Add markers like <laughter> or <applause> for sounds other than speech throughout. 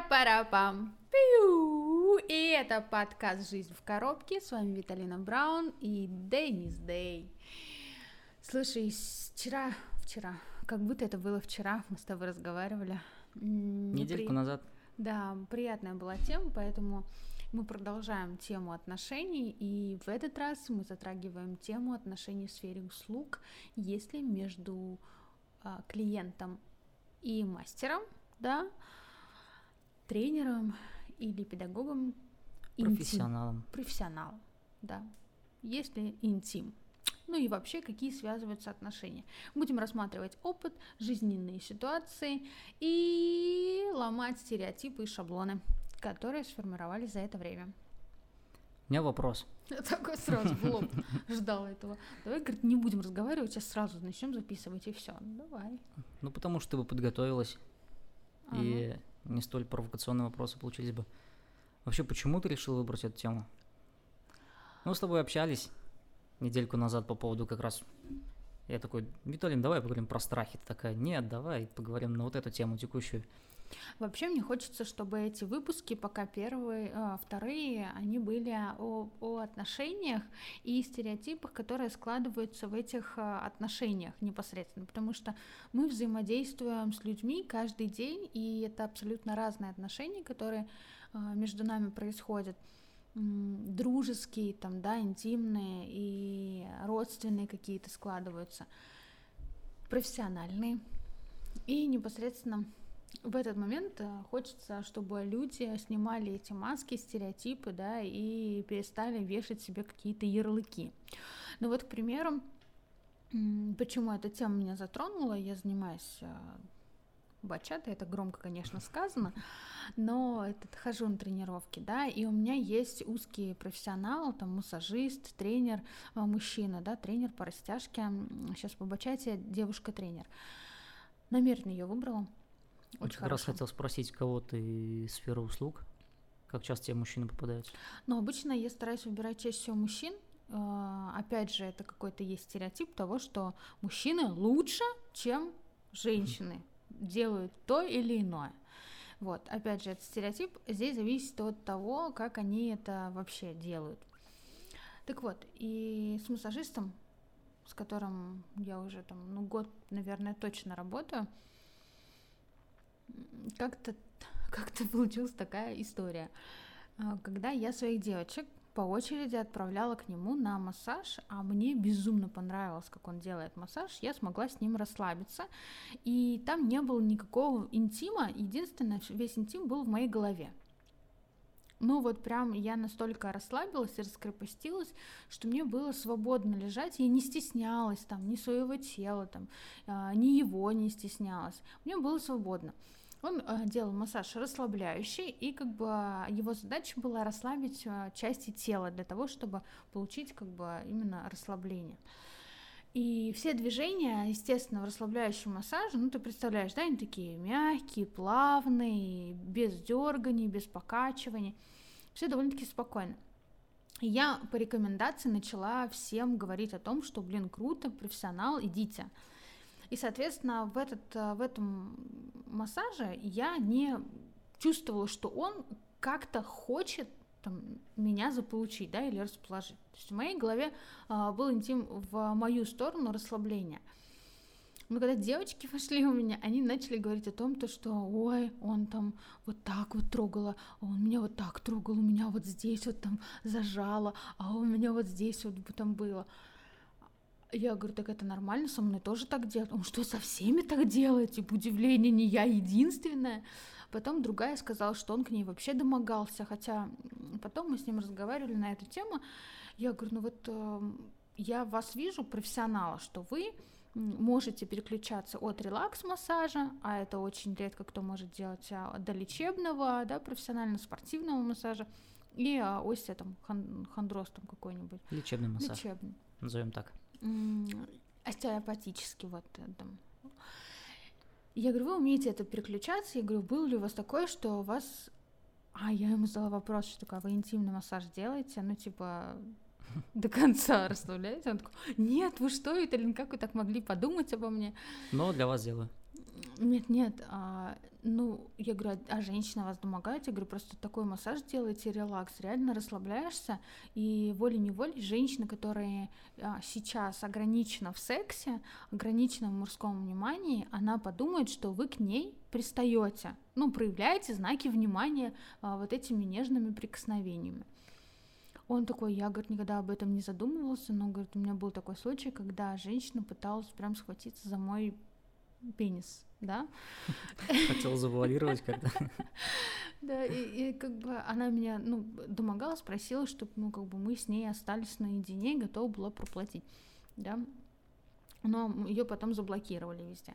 Пара-пара-пам. Пиу. И это подкаст «Жизнь в коробке». С вами Виталина Браун и Денис Дэй. Слушай, вчера, вчера, как будто это было вчера, мы с тобой разговаривали. Недельку При... назад. Да, приятная была тема, поэтому мы продолжаем тему отношений, и в этот раз мы затрагиваем тему отношений в сфере услуг, если между а, клиентом и мастером, да, тренером или педагогом. Профессионалом. Интим, профессионалом, да. Если интим. Ну и вообще, какие связываются отношения. Будем рассматривать опыт, жизненные ситуации и ломать стереотипы и шаблоны, которые сформировались за это время. У меня вопрос. <laughs> Я такой сразу в лоб ждал этого. Давай, говорит, не будем разговаривать, сейчас сразу начнем записывать и все. Давай. Ну, потому что вы подготовилась. Ага. И не столь провокационные вопросы получились бы. Вообще, почему ты решил выбрать эту тему? Ну, с тобой общались недельку назад по поводу как раз... Я такой, Виталин, давай поговорим про страхи. Ты такая, нет, давай поговорим на вот эту тему текущую. Вообще мне хочется, чтобы эти выпуски, пока первые, э, вторые, они были о, о отношениях и стереотипах, которые складываются в этих э, отношениях непосредственно, потому что мы взаимодействуем с людьми каждый день, и это абсолютно разные отношения, которые э, между нами происходят. Дружеские, там, да, интимные и родственные какие-то складываются, профессиональные. И непосредственно в этот момент э, хочется, чтобы люди снимали эти маски, стереотипы, да, и перестали вешать себе какие-то ярлыки. Ну вот, к примеру, почему эта тема меня затронула, я занимаюсь э, бачатой, это громко, конечно, <laughs> сказано, но этот, хожу на тренировки, да, и у меня есть узкий профессионал, там, массажист, тренер, э, мужчина, да, тренер по растяжке, сейчас по бачате девушка-тренер. Намеренно ее выбрала, очень как раз хотел спросить, кого ты из сферы услуг, как часто тебе мужчины попадаются? Ну, обычно я стараюсь выбирать чаще всего мужчин. А, опять же, это какой-то есть стереотип того, что мужчины лучше, чем женщины делают то или иное. Вот, опять же, этот стереотип здесь зависит от того, как они это вообще делают. Так вот, и с массажистом, с которым я уже там, ну, год, наверное, точно работаю, как-то как-то получилась такая история. А, когда я своих девочек по очереди отправляла к нему на массаж, а мне безумно понравилось, как он делает массаж, я смогла с ним расслабиться, и там не было никакого интима, единственное, весь интим был в моей голове. Ну вот прям я настолько расслабилась и раскрепостилась, что мне было свободно лежать, я не стеснялась там ни своего тела, там, а, ни его не стеснялась, мне было свободно. Он э, делал массаж расслабляющий, и как бы его задача была расслабить э, части тела для того, чтобы получить как бы именно расслабление. И все движения, естественно, в расслабляющем массаже, ну ты представляешь, да, они такие мягкие, плавные, без дерганий, без покачиваний, все довольно-таки спокойно. И я по рекомендации начала всем говорить о том, что, блин, круто, профессионал, идите. И, соответственно, в, этот, э, в этом массаже я не чувствовала, что он как-то хочет там, меня заполучить, да, или расположить. То есть в моей голове а, был интим в мою сторону расслабления. Но когда девочки <laughs> вошли у меня, они начали говорить о том, то, что ой, он там вот так вот трогала, он меня вот так трогал, у меня вот здесь вот там зажало, а у меня вот здесь вот там было. Я говорю, так это нормально, со мной тоже так делают. Он что, со всеми так делает? Типа, удивление, не я единственная. Потом другая сказала, что он к ней вообще домогался, хотя потом мы с ним разговаривали на эту тему. Я говорю, ну вот э, я вас вижу, профессионала, что вы можете переключаться от релакс-массажа, а это очень редко кто может делать, а, до лечебного, да, профессионально-спортивного массажа, и а, остео, там, хон- хондроз там какой-нибудь. Лечебный массаж. Лечебный. Назовем так остеопатически вот там. Я говорю, вы умеете это переключаться? Я говорю, было ли у вас такое, что у вас... А, я ему задала вопрос, что такое, вы интимный массаж делаете? Ну, типа, до конца расслабляете? Он такой, нет, вы что, Виталин, как вы так могли подумать обо мне? Но для вас делаю. Нет, нет, а, ну, я говорю, а, а женщина вас домогает? Я говорю, просто такой массаж делайте, релакс, реально расслабляешься, и волей-неволей женщина, которая а, сейчас ограничена в сексе, ограничена в мужском внимании, она подумает, что вы к ней пристаете, ну, проявляете знаки внимания а, вот этими нежными прикосновениями. Он такой, я, говорит, никогда об этом не задумывался, но, говорит, у меня был такой случай, когда женщина пыталась прям схватиться за мой пенис, да. <laughs> Хотел завуалировать как-то. <laughs> Да, и, и как бы она меня, ну, домогала, спросила, чтобы, ну, как бы мы с ней остались наедине, готова была проплатить, да. Но ее потом заблокировали везде.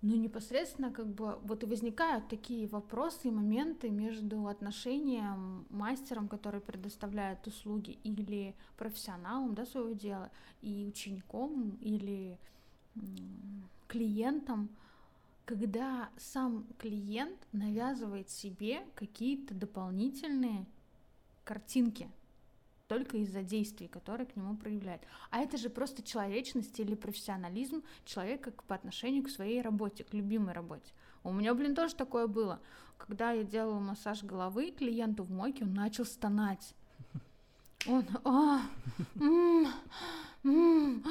Ну, непосредственно, как бы, вот и возникают такие вопросы и моменты между отношением мастером, который предоставляет услуги, или профессионалом, да, своего дела, и учеником, или клиентам, когда сам клиент навязывает себе какие-то дополнительные картинки только из-за действий, которые к нему проявляет. А это же просто человечность или профессионализм человека по отношению к своей работе, к любимой работе. У меня, блин, тоже такое было. Когда я делала массаж головы клиенту в мойке, он начал стонать. Он, а, м, м,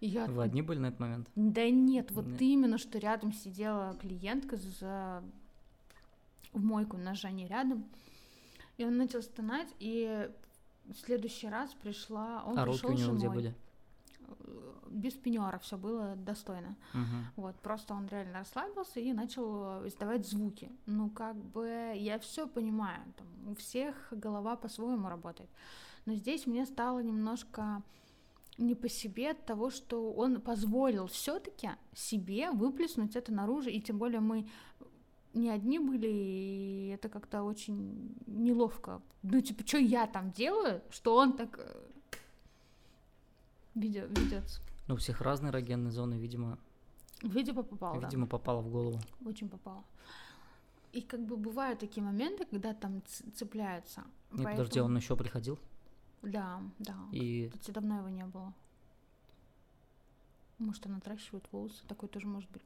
а, я... Вы одни были на этот момент? Да нет, вот нет. именно, что рядом сидела клиентка за в мойку на Жане рядом, и он начал стонать, и в следующий раз пришла, он а пришел него где были? Без пеньора все было достойно. Угу. Вот, просто он реально расслабился и начал издавать звуки. Ну, как бы я все понимаю, там, у всех голова по-своему работает. Но здесь мне стало немножко не по себе от того, что он позволил все-таки себе выплеснуть это наружу, и тем более мы не одни были, и это как-то очень неловко. Ну, типа, что я там делаю, что он так э, ведет. Ну, у всех разные эрогенные зоны, видимо. Видимо, попало. Видимо, да. попало в голову. Очень попало. И как бы бывают такие моменты, когда там цепляются. Не, Поэтому... подожди, он еще приходил? Да, да. И... Кстати, давно его не было. Может, она отращивает волосы, такой тоже может быть.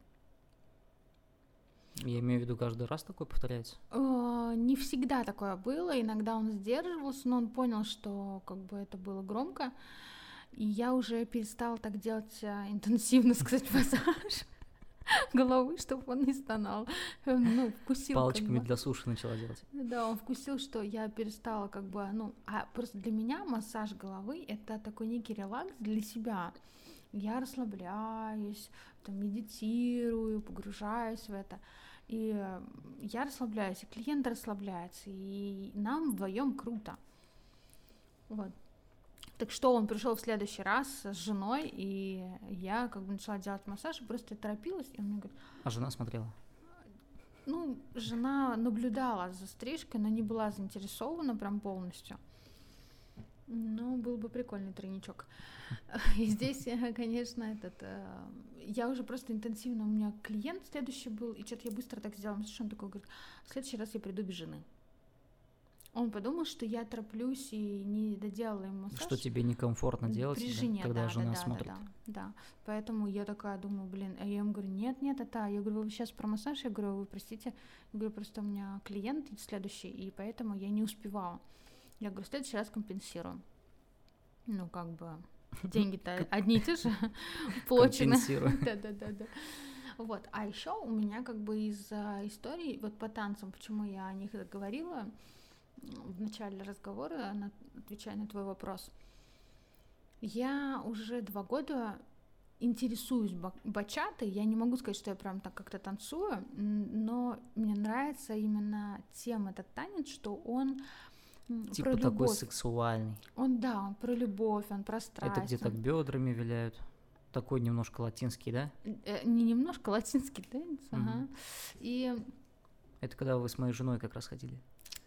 Я имею в виду, каждый раз такое повторяется? Э, не всегда такое было, иногда он сдерживался, но он понял, что как бы это было громко, и я уже перестала так делать э, интенсивно, <laughs> сказать, массаж <laughs> головы, чтобы он не стонал. Ну, вкусил. Палочками как бы. для суши начала делать. Да, он вкусил, что я перестала как бы, ну, а просто для меня массаж головы это такой некий релакс для себя. Я расслабляюсь, там, медитирую, погружаюсь в это. И я расслабляюсь, и клиент расслабляется, и нам вдвоем круто. Вот. Так что он пришел в следующий раз с женой, и я как бы начала делать массаж, просто торопилась, и он мне говорит... А жена смотрела? Ну, жена наблюдала за стрижкой, но не была заинтересована прям полностью. Ну, был бы прикольный тройничок. <laughs> И здесь, конечно, этот... Э, я уже просто интенсивно... У меня клиент следующий был, и что-то я быстро так сделала. Что он такой говорит, в следующий раз я приду без жены. Он подумал, что я тороплюсь и не доделала ему массаж. Что тебе некомфортно делать, при жене, да, когда да, жена да, смотрит. Да, да, да. Поэтому я такая думаю, блин, а я ему говорю, нет, нет, это, я говорю, вы сейчас про массаж, я говорю, вы простите, я говорю, просто у меня клиент следующий, и поэтому я не успевала. Я говорю, в следующий раз компенсирую. Ну, как бы, <laughs> деньги-то одни и те же получены. Да, да, да, да. Вот, а еще у меня как бы из истории, вот по танцам, почему я о них говорила, в начале разговора, отвечая на твой вопрос, я уже два года интересуюсь бачатой. Я не могу сказать, что я прям так как-то танцую, но мне нравится именно тем этот танец, что он типа про такой любовь. сексуальный. Он да, он про любовь, он про страсть. Это где так бедрами виляют. Такой немножко латинский, да? Э, не немножко латинский танец, угу. ага. И это когда вы с моей женой как раз ходили.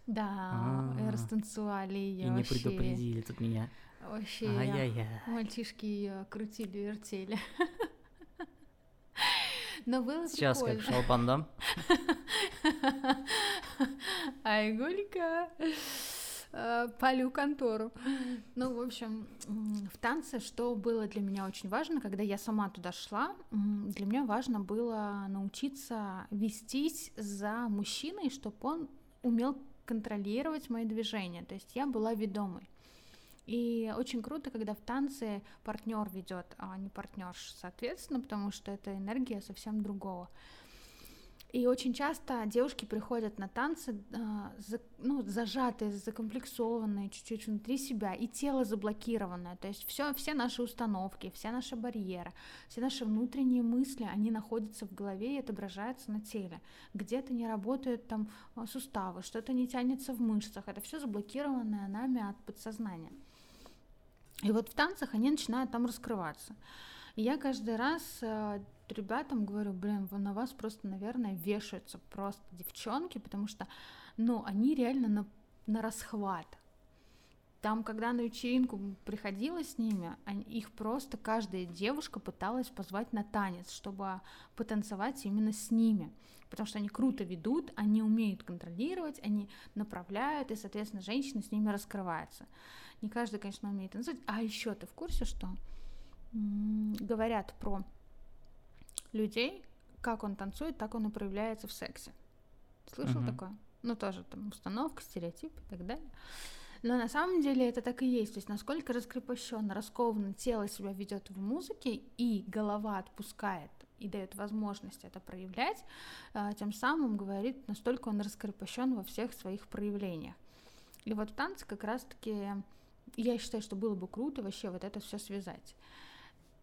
Да, растанцевали ее. И не предупредили тут меня. Вообще, Ай-яй-яй. мальчишки ее крутили, вертели. Но было Сейчас прикольно. как шалпан дам. Ай, Гулька. э, палю контору. Ну, в общем, в танце, что было для меня очень важно, когда я сама туда шла, для меня важно было научиться вестись за мужчиной, чтобы он умел контролировать мои движения. То есть я была ведомой. И очень круто, когда в танце партнер ведет, а не партнерш, соответственно, потому что это энергия совсем другого. И очень часто девушки приходят на танцы за, ну, зажатые, закомплексованные чуть-чуть внутри себя, и тело заблокированное. То есть все, все наши установки, все наши барьеры, все наши внутренние мысли, они находятся в голове и отображаются на теле. Где-то не работают там а, суставы, что-то не тянется в мышцах. Это все заблокированное нами от подсознания. И вот в танцах они начинают там раскрываться. И я каждый раз э, ребятам говорю, блин, на вас просто, наверное, вешаются просто девчонки, потому что, ну, они реально на, на расхват. Там, когда на вечеринку приходила с ними, они, их просто каждая девушка пыталась позвать на танец, чтобы потанцевать именно с ними. Потому что они круто ведут, они умеют контролировать, они направляют, и, соответственно, женщины с ними раскрываются. Не каждый, конечно, умеет танцевать. А еще ты в курсе, что говорят про людей, как он танцует, так он и проявляется в сексе. Слышал uh-huh. такое? Ну, тоже там установка, стереотип и так далее. Но на самом деле это так и есть. То есть насколько раскрепощенно, раскованно тело себя ведет в музыке, и голова отпускает и дает возможность это проявлять, а, тем самым говорит, настолько он раскрепощен во всех своих проявлениях. И вот в танце как раз-таки я считаю, что было бы круто вообще вот это все связать.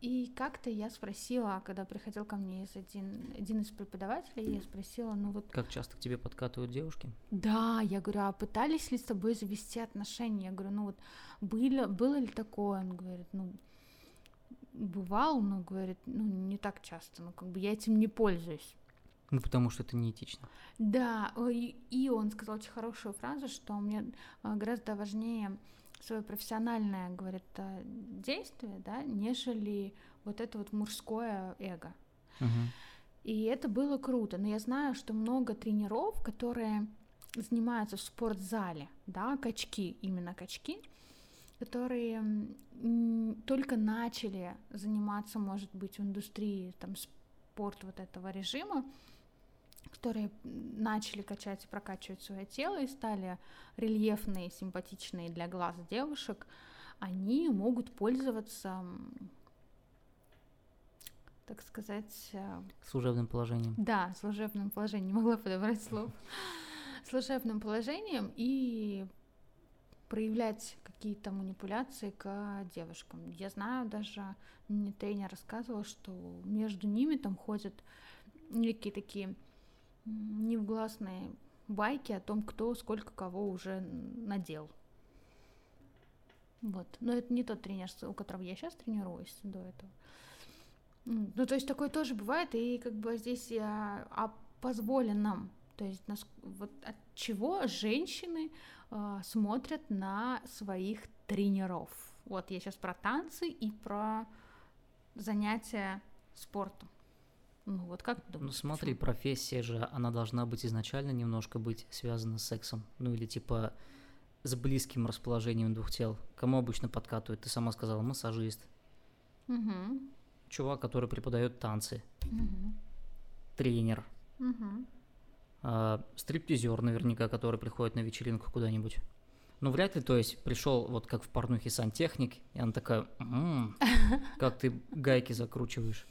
И как-то я спросила, когда приходил ко мне из один, один из преподавателей, я спросила, ну вот... Как часто к тебе подкатывают девушки? Да, я говорю, а пытались ли с тобой завести отношения? Я говорю, ну вот было, было ли такое? Он говорит, ну бывал, но говорит, ну не так часто, ну как бы я этим не пользуюсь. Ну, потому что это неэтично. Да, и, и он сказал очень хорошую фразу, что мне а, гораздо важнее свое профессиональное, говорит, э, действие, да, нежели вот это вот мужское эго. Угу. И это было круто. Но я знаю, что много тренеров, которые занимаются в спортзале, да, качки, именно качки, которые только начали заниматься, может быть, в индустрии там спорт вот этого режима, которые начали качать и прокачивать свое тело и стали рельефные, симпатичные для глаз девушек, они могут пользоваться, так сказать... Э, служебным положением. Да, служебным положением, не могла подобрать слов. Служебным положением и проявлять какие-то манипуляции к девушкам. Я знаю даже, мне тренер рассказывал, что между ними там ходят некие такие невгласные байки о том, кто сколько кого уже надел. Вот. Но это не тот тренер, у которого я сейчас тренируюсь до этого. Ну, то есть такое тоже бывает, и как бы здесь я о позволенном, то есть нас, вот от чего женщины э, смотрят на своих тренеров. Вот я сейчас про танцы и про занятия спортом. Ну вот как ты думаешь? Ну смотри, почему? профессия же, она должна быть изначально немножко быть связана с сексом. Ну или типа с близким расположением двух тел. Кому обычно подкатывают? Ты сама сказала, массажист. Угу. Чувак, который преподает танцы. Угу. Тренер. Угу. А, стриптизер наверняка, который приходит на вечеринку куда-нибудь. Ну, вряд ли, то есть, пришел вот как в порнухе сантехник, и она такая, м-м, <laughs> как ты гайки закручиваешь.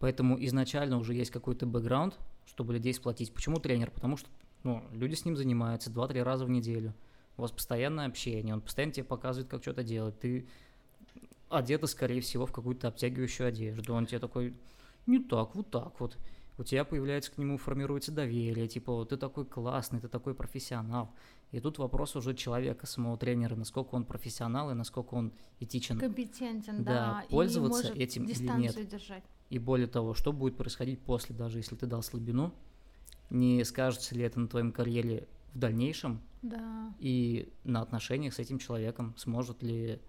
Поэтому изначально уже есть какой-то бэкграунд, чтобы людей сплотить. Почему тренер? Потому что ну, люди с ним занимаются 2-3 раза в неделю. У вас постоянное общение, он постоянно тебе показывает, как что-то делать. Ты одета, скорее всего, в какую-то обтягивающую одежду. Он тебе такой, не так, вот так вот. У тебя появляется к нему, формируется доверие, типа, вот ты такой классный, ты такой профессионал. И тут вопрос уже человека, самого тренера, насколько он профессионал и насколько он этичен. Компетентен, да. да пользоваться и может этим или нет. Держать. И более того, что будет происходить после, даже если ты дал слабину, не скажется ли это на твоем карьере в дальнейшем, да. и на отношениях с этим человеком, сможет ли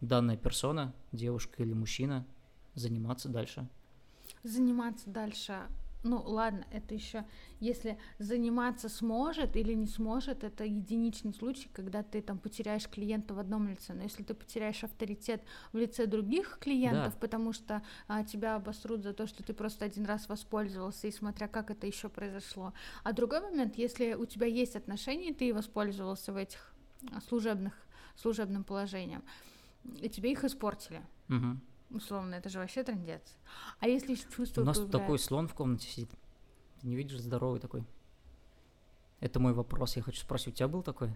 данная персона, девушка или мужчина, заниматься дальше. Заниматься дальше ну ладно, это еще если заниматься сможет или не сможет, это единичный случай, когда ты там потеряешь клиента в одном лице. Но если ты потеряешь авторитет в лице других клиентов, Да. потому что а, тебя обосрут за то, что ты просто один раз воспользовался, и смотря как это еще произошло. А другой момент, если у тебя есть отношения, и ты воспользовался в этих а, служебных служебным положением, и тебе их испортили. Мгм. Условно, это же вообще трендец. А если чувство У нас тут такой появляется- слон в комнате сидит. Ты не видишь, здоровый такой. Это мой вопрос. Я хочу спросить, у тебя был такой?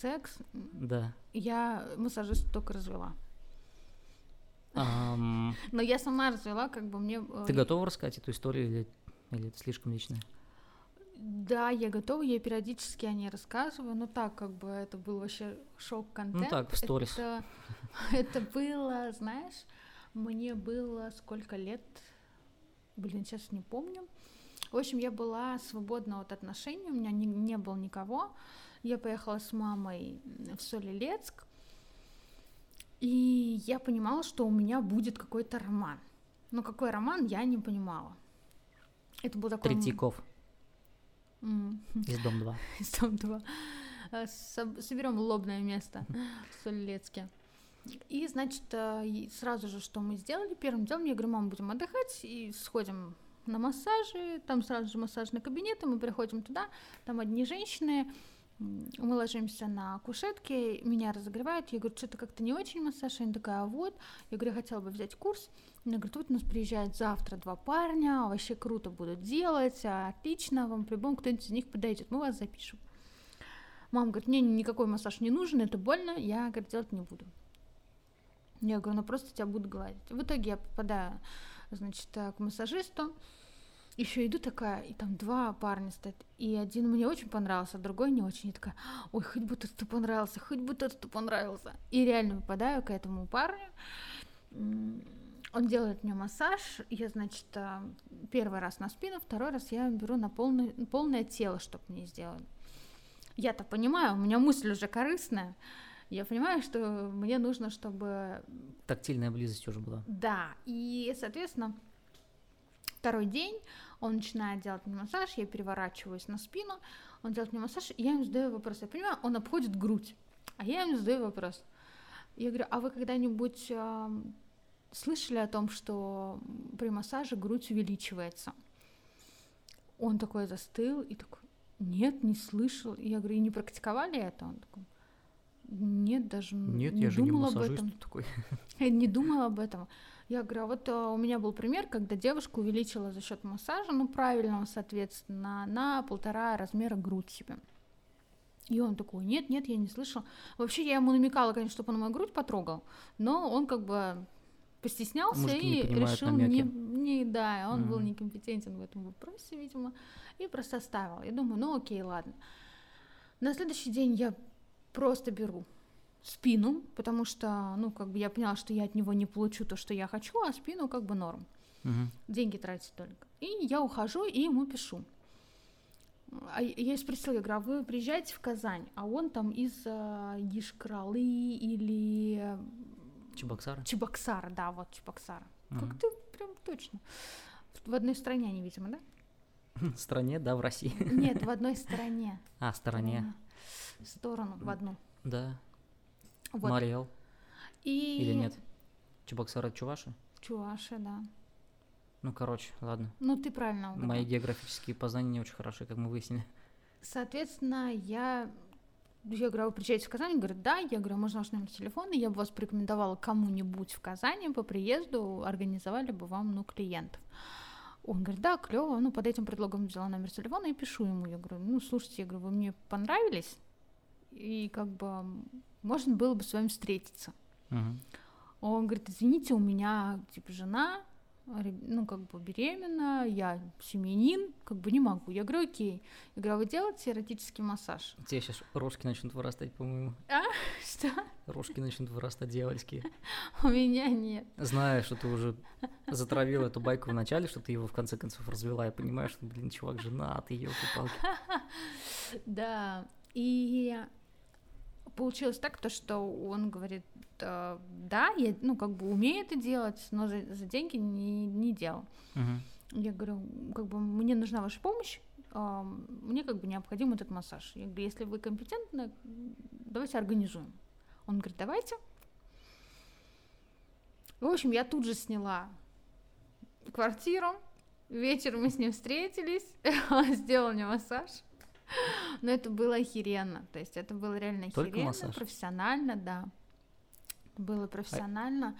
секс, Да. я массажист только развела. Ам, <laughs> Но я сама развела, как бы мне... э, Ты готова рассказать эту историю или, или это слишком личное? Да, я готова, я периодически о ней рассказываю, но так, как бы, это был вообще шок-контент. Ну так, в сторис. Это, <laughs> это было, знаешь, мне было сколько лет, блин, сейчас не помню. В общем, я была свободна от отношений, у меня не, не было никого. Я поехала с мамой в Солилецк, и я понимала, что у меня будет какой-то роман. Но какой роман, я не понимала. Это был такой... Третьяков из Дом 2. <laughs> из Дом 2. Соберем лобное место в Солилецке. И, значит, э, сразу же, что мы сделали, первым делом, я говорю, мам, будем отдыхать и сходим на массажи, там сразу же массажный кабинет, и мы приходим туда, там одни женщины, мы ложимся на кушетке, меня разогревают, я говорю, что-то как-то не очень массаж, они такая, а вот, я говорю, я хотела бы взять курс, она говорит, вот у нас приезжает завтра два парня, вообще круто будут делать, а, отлично, вам по-любому кто-нибудь из них подойдет, мы вас запишем. Мама говорит, мне никакой массаж не нужен, это больно, я, говорит, делать не буду. Я говорю, ну просто тебя будут гладить. В итоге я попадаю, значит, э, к массажисту, еще иду такая, и там два парня стоят, и один мне очень понравился, а другой не очень. Я такая, ой, хоть бы тот понравился, хоть бы тот понравился. И реально попадаю к этому парню, он делает мне массаж, я, значит, э, первый раз на спину, второй раз я беру на полное, полное тело, чтобы мне сделали. Я-то понимаю, у меня мысль уже корыстная, я понимаю, что мне нужно, чтобы Тактильная близость уже была. да, и, соответственно, второй день он начинает делать мне массаж, я переворачиваюсь на спину, он делает мне массаж, и я ему задаю вопрос. Я понимаю, он обходит грудь, а я ему задаю вопрос. Я говорю, а вы когда-нибудь ам, слышали о том, что при массаже грудь увеличивается? Он такой застыл и такой, нет, не слышал. И я говорю, и не практиковали это? Он такой, нет, даже Нет, не я же не думал об этом. такой. <laughs> Я не думала об этом. Я говорю, а вот а, у меня был пример, когда девушка увеличила за счет массажа, ну правильного, соответственно, на полтора размера грудь себе. И он такой, нет, нет, я не слышал. Вообще я ему намекала, конечно, чтобы он мою грудь потрогал, но он как бы постеснялся Мужики не и понимают решил намеки. не, не, да, он был Мгм. некомпетентен в этом вопросе, видимо, и просто оставил. Я думаю, ну окей, ладно. На следующий день я просто беру спину, потому что, ну, как бы я поняла, что я от него не получу то, что я хочу, а спину как бы норм. Мгм. Деньги тратить только. И я ухожу и ему пишу. А я спросила, я говорю, а вы приезжаете в Казань, а он там из э, Ишкралы или Чебоксары? Чебоксара, да, вот Чебоксара. Мгм. Как ты прям точно. В одной стране они, видимо, да? <laughs> В стране, да, в России. <laughs> Нет, в одной стране. А, стороне. В сторону, в одну. Да. Вот. Мариэл. И... Или нет? Чебоксары Чуваши? Чуваши, да. Ну, короче, ладно. Ну, ты правильно угадал. Мои географические познания не очень хорошие, как мы выяснили. Соответственно, я... Я говорю, а вы приезжаете в Казань? Говорит, да. Я говорю, «А можно ваш номер телефона? Я бы вас порекомендовала кому-нибудь в Казани по приезду, организовали бы вам, ну, клиентов. Он говорит, да, клево. Ну, под этим предлогом взяла номер телефона и пишу ему. Я говорю, ну, слушайте, я говорю, вы мне понравились, и как бы можно было бы с вами встретиться. Мгм. Он говорит, извините, у меня типа жена, ну как бы беременна, я семьянин, как бы не могу. Я говорю, окей. Я говорю, а вы делаете эротический массаж? У тебя сейчас рожки начнут вырастать, по-моему. <laughs> Что? Рожки начнут вырастать дьявольские. <laughs> У меня нет. Зная, что ты уже затравил эту байку в начале, что ты его в конце концов развела, я понимаю, что, блин, чувак женатый, елки-палки. <laughs> Да. И получилось так, то, что он говорит, «Э, да, я, ну, как бы умею это делать, но за, за деньги не, не делал. Мгм. Я говорю, как бы мне нужна ваша помощь, а, мне как бы необходим этот массаж. Я говорю, если вы компетентны, давайте организуем. Он говорит, давайте. В общем, я тут же сняла квартиру, вечером мы с ним встретились, <laughs> он сделал мне массаж. Но это было охеренно, то есть это было реально Только охеренно, массаж? профессионально, да. Было профессионально.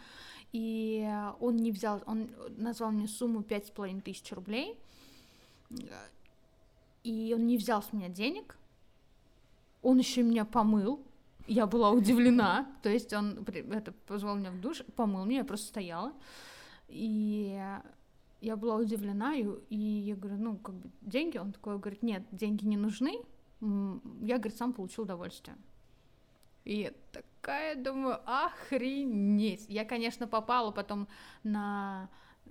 И он не взял, он назвал мне сумму пять с половиной тысяч рублей, и он не взял с меня денег, он еще меня помыл, я была удивлена, <laughs> то есть он это, позвал меня в душ, помыл меня, я просто стояла, и я была удивлена, и, и я говорю, ну, как бы, деньги? Он такой говорит, нет, деньги не нужны, я, говорит, сам получил удовольствие. И я такая думаю, охренеть. Я, конечно, попала потом на э,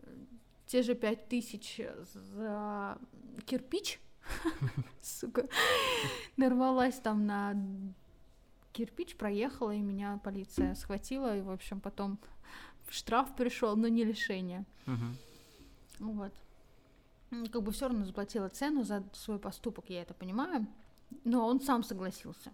те же пять тысяч за кирпич, <laughs> сука, нарвалась там на кирпич, проехала, и меня полиция схватила, и, в общем, потом штраф пришел, но не лишение. Вот. М, Как бы все равно заплатила цену за свой поступок, я это понимаю. Но он сам согласился.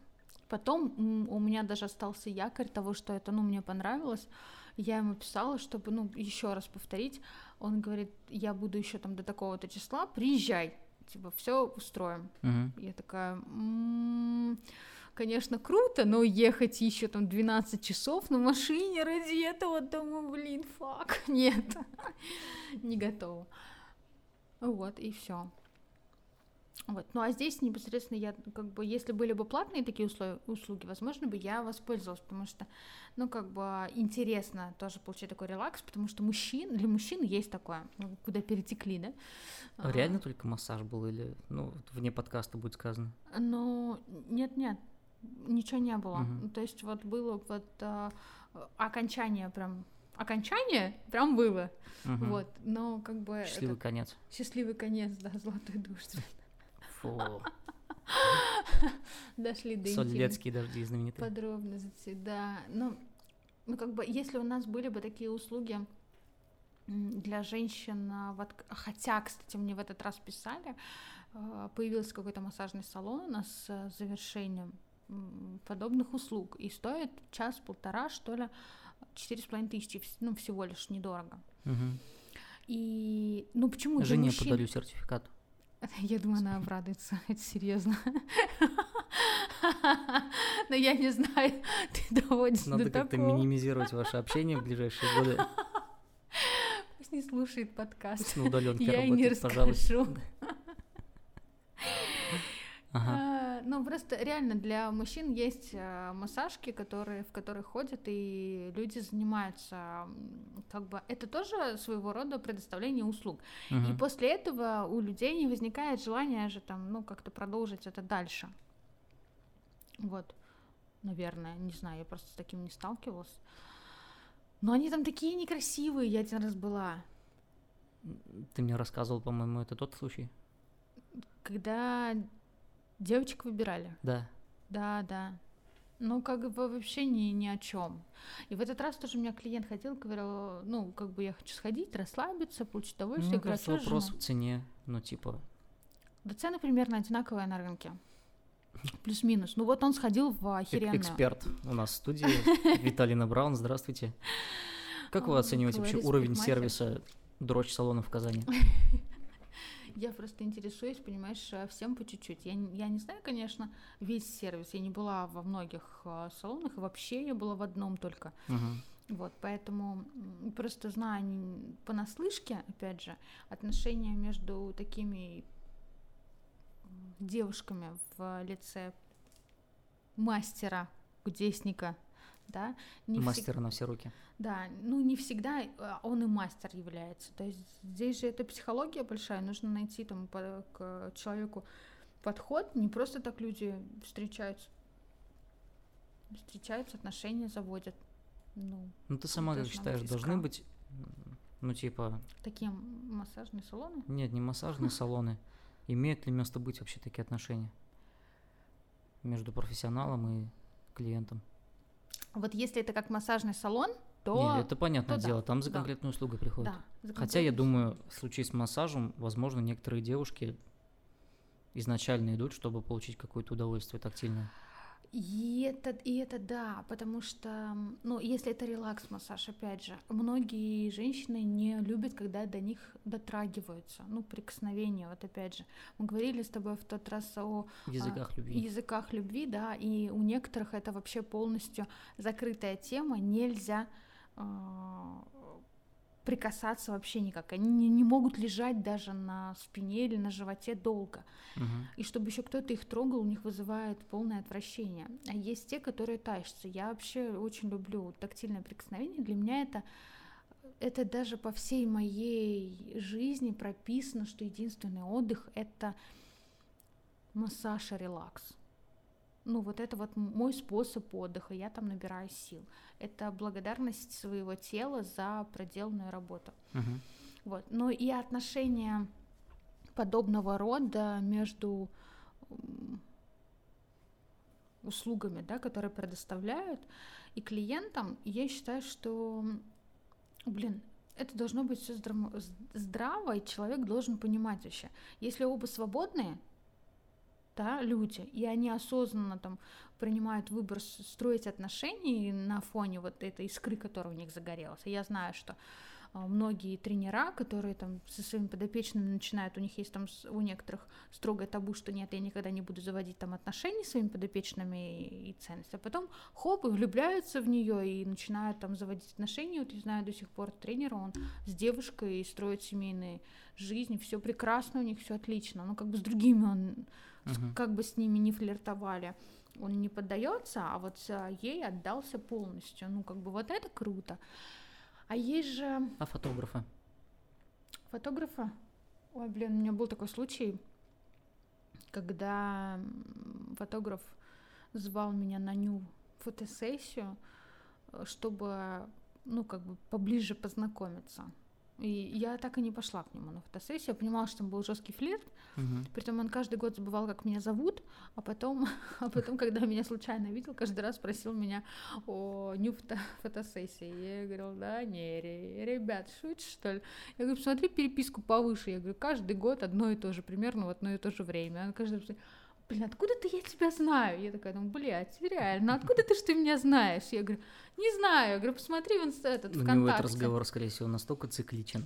Потом у меня даже остался якорь того, что это, ну, мне понравилось. Я ему писала, чтобы, ну, еще раз повторить. Он говорит, я буду еще там до такого-то числа, приезжай, типа, все устроим. Мгм. Я такая, «М, конечно, круто, но ехать еще там 12 часов на машине ради этого, думаю, блин, фак, <laughs> нет, <laughs> не готова. Вот, и все. Вот. Ну а здесь непосредственно я, как бы, если были бы платные такие условия, услуги, возможно бы я воспользовалась, потому что, ну, как бы, интересно тоже получить такой релакс, потому что мужчин, для мужчин есть такое, ну, куда перетекли, да? А Реально только массаж был или, ну, вне подкаста будет сказано? Ну, нет-нет, ничего не было. Мгм. То есть вот было вот а, окончание прям, окончание прям было, Мгм. вот, но как бы Счастливый этот конец. счастливый конец, да, золотой душ. <laughs> Фу. Дошли до Соль интимных Лецкие дожди знаменитые. подробностей, да. Ну, ну, как бы, если у нас были бы такие услуги для женщин, а, вот, хотя, кстати, мне в этот раз писали, а, появился какой-то массажный салон у нас с завершением подобных услуг, и стоит час-полтора, что ли, четыре с половиной тысячи, ну, всего лишь недорого. Мгм. И, ну, почему Жене мужчин- подарю сертификат. <laughs> Я думаю, она обрадуется, <laughs> это серьезно. <laughs> Но я не знаю, ты доводишь Надо до как-то такого. минимизировать ваше общение в ближайшие годы. Пусть не слушает подкаст. Пусть на удаленке Я и не работает, пожалуйста. расскажу. Ага. Ну, просто реально для мужчин есть а, массажки, которые, в которые ходят, и люди занимаются, как бы, это тоже своего рода предоставление услуг. И Мгм. после этого у людей не возникает желания же там, ну, как-то продолжить это дальше. Вот, наверное, не знаю, я просто с таким не сталкивалась. Но они там такие некрасивые, я один раз была. Ты мне рассказывал, по-моему, это тот случай? Когда девочек выбирали. Да. Да, да. Ну, как бы вообще ни, ни о чем. И в этот раз тоже у меня клиент ходил, говорил, ну, как бы я хочу сходить, расслабиться, получить удовольствие. Чё же вопрос ну? в цене, ну, типа, Да цены примерно одинаковые на рынке. Плюс-минус. Ну вот он сходил в охеренную. эксперт у нас в студии, <laughs> Виталина Браун, здравствуйте. Как вы оцениваете вообще уровень сервиса дрочь салона в Казани? <laughs> Я просто интересуюсь, понимаешь, э, всем по чуть-чуть. Я, не- я не знаю, конечно, весь сервис. Я не была во многих э, салонах, и вообще я была в одном только. Мгм. Вот, поэтому просто знаю понаслышке, опять же, отношения между такими девушками в лице мастера, кудесника, да, не всег- Мастер на все руки. Да, ну не всегда э, он и мастер является. То есть здесь же это психология большая, нужно найти там по- к человеку подход. Не просто так люди встречаются. Встречаются, отношения заводят. Ну, Ну, ты сама как считаешь, быть должны быть, ну, типа, такие массажные салоны. нет, не массажные салоны. Имеют ли место быть вообще такие отношения между профессионалом и клиентом? Вот если это как массажный салон, то... Не, это понятное то да, дело, там за да. конкретную услугу приходит. Да, Хотя я думаю, в случае с массажем, возможно, некоторые девушки изначально идут, чтобы получить какое-то удовольствие тактильное. И это, и это да, потому что, ну, если это релакс-массаж, опять же, многие женщины не любят, когда до них дотрагиваются, ну, прикосновения, вот опять же. Мы говорили с тобой в тот раз о В языках любви. языках любви, да, и у некоторых это вообще полностью закрытая тема, нельзя а, прикасаться вообще никак. Они не, не могут лежать даже на спине или на животе долго. Мгм. И чтобы еще кто-то их трогал, у них вызывает полное отвращение. А есть те, которые тащатся. Я вообще очень люблю тактильное прикосновение. Для меня это это даже по всей моей жизни прописано, что единственный отдых это массаж и релакс. Ну, вот это вот мой способ отдыха, я там набираю сил. Это благодарность своего тела за проделанную работу. Мгм. Вот. Ну и отношения подобного рода между услугами, да, которые предоставляют, и клиентам, я считаю, что, блин, это должно быть все здраво, и человек должен понимать вообще. Если оба свободные, да, люди, и они осознанно там принимают выбор строить отношения на фоне вот этой искры, которая у них загорелась. И я знаю, что а, многие тренера, которые там со своими подопечными начинают, у них есть там у некоторых строгое табу, что нет, я никогда не буду заводить там отношения с своими подопечными и, и ценности, а потом хоп, и влюбляются в нее и начинают там заводить отношения. Вот я знаю до сих пор тренера, он с девушкой и строит семейные жизни, все прекрасно у них, все отлично. Ну, как бы с другими он, Мгм. как бы с ними не флиртовали, он не поддается, а вот а, ей отдался полностью. Ну, как бы вот это круто. А есть же А фотографы? фотографа. Ой, блин, у меня был такой случай, когда фотограф звал меня на ню фотосессию, э, чтобы, ну, как бы поближе познакомиться. И я так и не пошла к нему на фотосессию. Я понимала, что там был жесткий флирт. Мгм. Притом он каждый год забывал, как меня зовут, а потом, <laughs> а потом, когда меня случайно видел, каждый раз просил меня о ню фото- фотосессии. Я говорила, да, не, ре- ребят, шутишь, что ли? Я говорю, посмотри переписку повыше. Я говорю, каждый год одно и то же, примерно в одно и то же время. Он каждый раз, блин, откуда ты я тебя знаю? Я такая, ну, блядь, реально, откуда ты, что ты меня знаешь? Я говорю, не знаю. Я говорю, посмотри в инст- этот, У него ВКонтакте. этот разговор, скорее всего, настолько цикличен.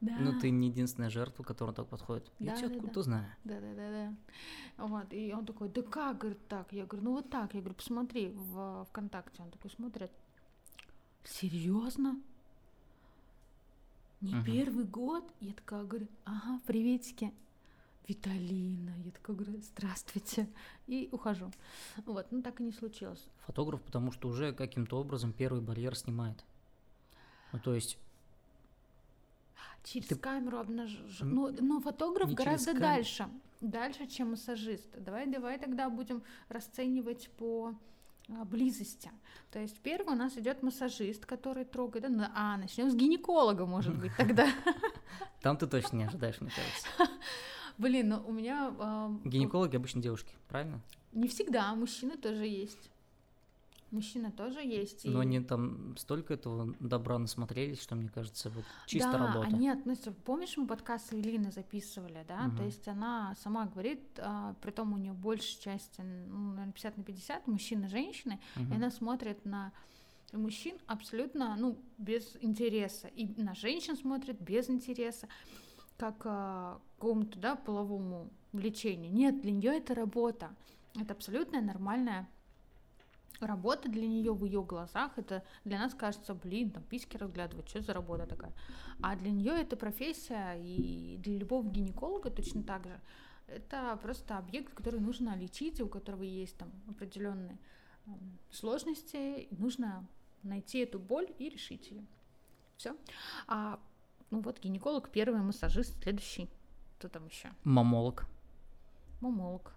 Да. Ну, ты не единственная жертва, которая так подходит. Я Да, тебя да, откуда знаю. Да, да, да, да. Вот, и он такой, да как, говорит, так? Я говорю, ну вот так. Я говорю, посмотри в ВКонтакте. Он такой смотрит. Серьезно? Не Мгм. первый год? Я такая говорю, ага, приветики. Виталина. Я такая говорю, здравствуйте. И ухожу. Вот, ну так и не случилось. Фотограф, потому что уже каким-то образом первый барьер снимает. Ну, то есть, Через Ты- камеру обнаж... М, Ну, но фотограф не гораздо кам- дальше. Дальше, чем массажист. Давай, давай тогда будем расценивать по а, близости. То есть первый у нас идет массажист, который трогает. да, ну, А, начнем с гинеколога, может быть, <laughs> тогда. там ты точно не ожидаешь, мне кажется. <laughs> Блин, ну у меня а, Гинекологи обычно девушки, правильно? не всегда, мужчины тоже есть. Мужчина тоже есть. Но и- они там столько этого добра насмотрелись, что, мне кажется, вот чисто да, работа. они относятся. Помнишь, мы подкаст с Эвелиной записывали, да? Мгм. То есть она сама говорит, а, при том у нее большая часть, ну, наверное, 50 на 50, мужчины женщины, Мгм. и она смотрит на мужчин абсолютно, ну, без интереса, и на женщин смотрит без интереса, как а, какому-то, да, половому влечению. Нет, для нее это работа. Это абсолютно нормальная работа для нее в ее глазах. Это для нас кажется, блин, там письки разглядывать, что за работа такая. А для нее это профессия, и для любого гинеколога точно так же. Это просто объект, который нужно лечить, и у которого есть там определенные м, сложности, нужно найти эту боль и решить ее. Все. А ну вот гинеколог первый, массажист следующий. Кто там еще? Мамолог. Мамолог.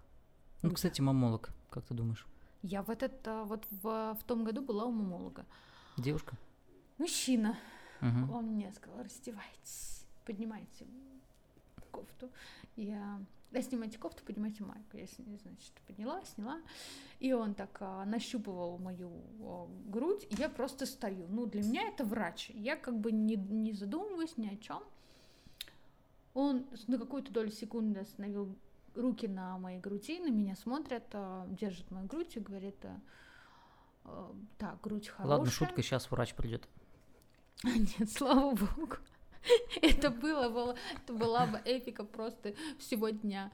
Ну, кстати, мамолог, как ты думаешь? Я в этот вот в, в том году была у мамолога. Девушка? Мужчина. Мгм. Он мне сказал, раздевайтесь, поднимайте кофту. Я да, снимайте кофту, поднимайте майку. Я, значит, подняла, сняла. И он так а, нащупывал мою а, грудь, и я просто стою. Ну, для меня это врач. Я как бы не, не задумываюсь ни о чем. Он на какую-то долю секунды остановил руки на моей груди, на меня смотрят, а, держит мою грудь и говорит, а, а, так, грудь хорошая. Ладно, шутка, сейчас врач придет. <laughs> Нет, слава богу. <laughs> Это было, было, это была бы эпика просто всего дня.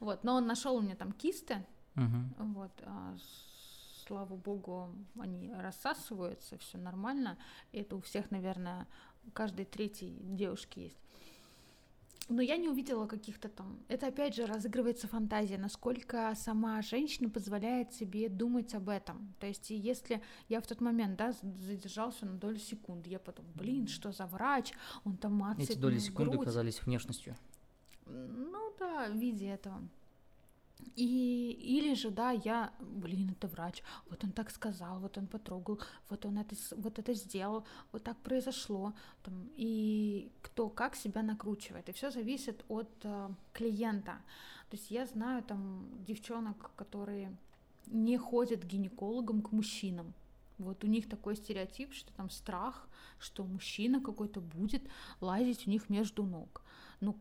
Вот, но он нашел у меня там кисты, Угу. вот, а, слава богу, они рассасываются, все нормально. Это у всех, наверное, у каждой третьей девушки есть. Но я не увидела каких-то там... Это опять же разыгрывается фантазия, насколько сама женщина позволяет себе думать об этом. То есть если я в тот момент, да, задержался на долю секунды, я потом, блин, что за врач, он там мацает Эти доли секунды грудь. казались внешностью. Ну да, в виде этого. И, или же, да, я, блин, это врач, вот он так сказал, вот он потрогал, вот он это, вот это сделал, вот так произошло, там, и кто как себя накручивает, и все зависит от э, клиента. То есть я знаю там девчонок, которые не ходят к гинекологам, к мужчинам. Вот у них такой стереотип, что там страх, что мужчина какой-то будет лазить у них между ног. Ну,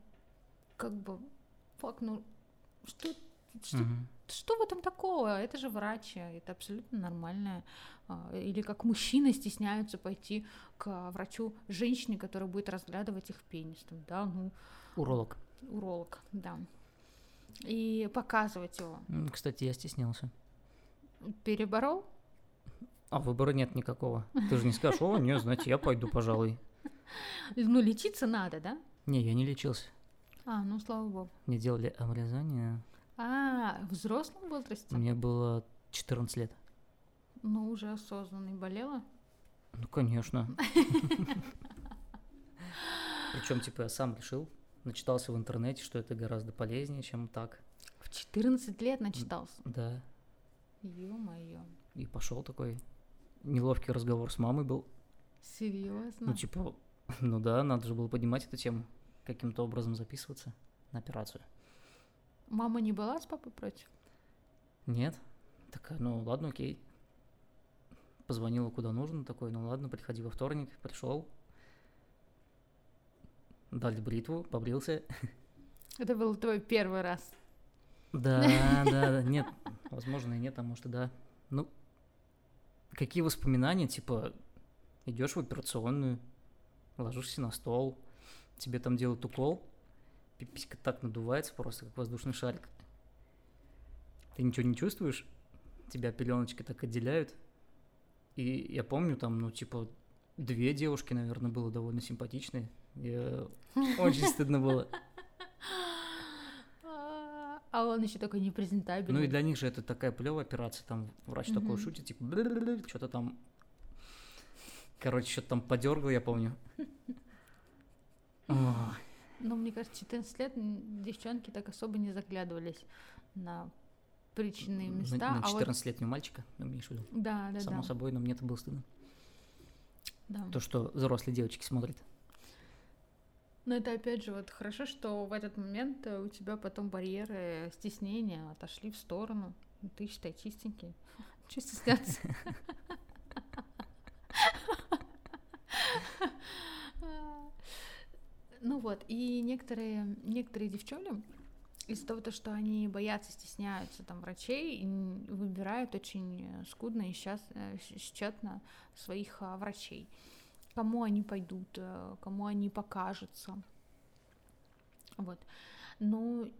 как бы, фак, ну, что, что, Мгм. что в этом такого? Это же врач, это абсолютно нормально. А, Или как мужчины стесняются пойти к врачу женщине, которая будет разглядывать их пенис. Там, да, ну, Уролог. уролог, да. И показывать его. Кстати, я стеснялся. Переборол? А выбора нет никакого. Ты же не скажешь, о, нет, знаете, я пойду, пожалуй. Ну, лечиться надо, да? Не, я не лечился. А, ну, слава богу. Мне делали обрезание. А, в взрослом возрасте? Мне было 14 лет. Ну, уже осознанный болела? Ну, конечно. <laughs> Причем, типа, я сам решил, начитался в интернете, что это гораздо полезнее, чем так. В 14 лет начитался. Да. Ё-моё. И пошел такой неловкий разговор с мамой был. Серьезно? Ну, типа, ну да, надо же было поднимать эту тему, каким-то образом записываться на операцию. Мама не была с папой против? Нет. Такая, ну ладно, окей. Позвонила куда нужно, такой, ну ладно, приходи во вторник, пришел. Дали бритву, побрился. <laughs> Это был твой первый раз. Да, <laughs> да, да, нет, возможно и нет, а может и да. Ну, какие воспоминания, типа, идешь в операционную, ложишься на стол, тебе там делают укол, пиписька так надувается просто, как воздушный шарик. Ты ничего не чувствуешь, тебя пеленочкой так отделяют. И я помню, там, ну, типа, две девушки, наверное, было довольно симпатичные. Я... <laughs> Очень стыдно было. А он еще такой непрезентабельный. Ну и для них же это такая плевая операция, там врач такой шутит, типа, что-то там, короче, что-то там подергал, я помню. Ну, мне кажется, 14 лет девчонки так особо не заглядывались на причинные на- места. На а вот- 14-летнего мальчика, ну, имеешь в виду? Да, да, Само да. собой, но мне это было стыдно. да. То, что взрослые девочки смотрят. Но это опять же вот хорошо, что в этот момент э, у тебя потом барьеры стеснения отошли в сторону. Ну, Ты считай чистенький. Че стесняться? <laughs> Ну вот, и некоторые, некоторые девчонки из-за того, то, что они боятся, стесняются там врачей, выбирают очень э, скудно и сейчас счетно своих а, врачей. Кому они пойдут, э, кому они покажутся. Вот. Ну,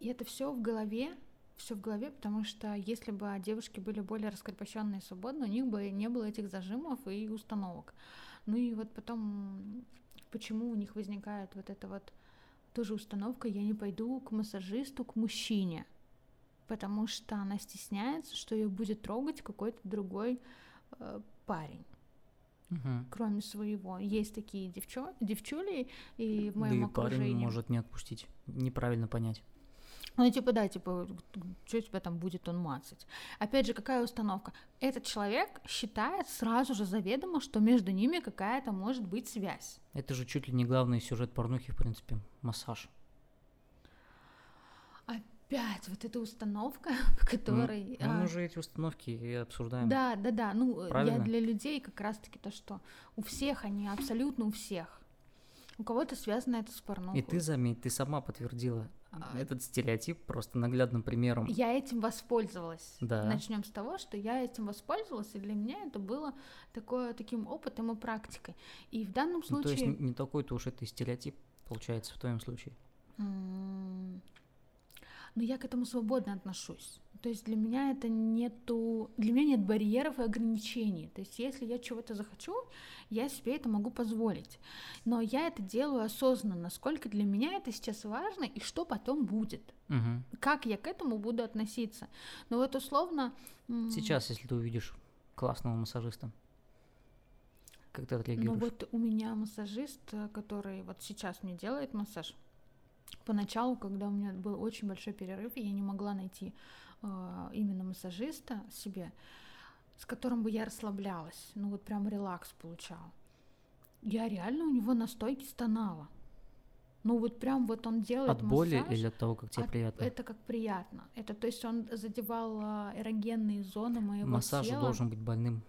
и это все в голове, все в голове, потому что если бы девушки были более раскрепощенные и свободны, у них бы не было этих зажимов и установок. Ну и вот потом, почему у них возникает вот эта вот тоже установка, я не пойду к массажисту, к мужчине, потому что она стесняется, что ее будет трогать какой-то другой э, парень, Мгм. кроме своего. Есть такие девчо, девчули, и в Да моем и парень может не отпустить, неправильно понять. Ну, типа, да, типа, что тебя там будет он мацать? Опять же, какая установка? Этот человек считает сразу же заведомо, что между ними какая-то может быть связь. Это же чуть ли не главный сюжет порнухи, в принципе, массаж. Опять вот эта установка, <laughs> по которой... Мы, мы а, уже эти установки и обсуждаем. Да, да, да. Ну, э, Правильно. я для людей как раз-таки то, что у всех они, абсолютно у всех. У кого-то связано это с порнухой. И ты заметь, ты сама подтвердила этот стереотип просто наглядным примером. Я этим воспользовалась. Да. Начнем с того, что я этим воспользовалась, и для меня это было такое, таким опытом и практикой. И в данном Ну, то есть случае... не, такой-то уж это стереотип получается в твоем случае. м, Но я к этому свободно отношусь. То есть для меня это нету... Для меня нет барьеров и ограничений. То есть если я чего-то захочу, я себе это могу позволить. Но я это делаю осознанно, насколько для меня это сейчас важно и что потом будет. Мгм. Как я к этому буду относиться. Ну вот условно... Сейчас, если ты увидишь классного массажиста, как ты Ну отреагируешь? вот у меня массажист, э, который вот сейчас мне делает массаж. Поначалу, когда у меня был очень большой перерыв, и я не могла найти э, именно массажиста себе, с которым бы я расслаблялась, ну вот прям релакс получала. Я реально у него на стойке стонала. Ну вот прям вот он делает От боли массаж, или от того, как тебе от- приятно? Это как приятно. Это то есть он задевал а, эрогенные зоны моего Массаж тела. должен быть больным.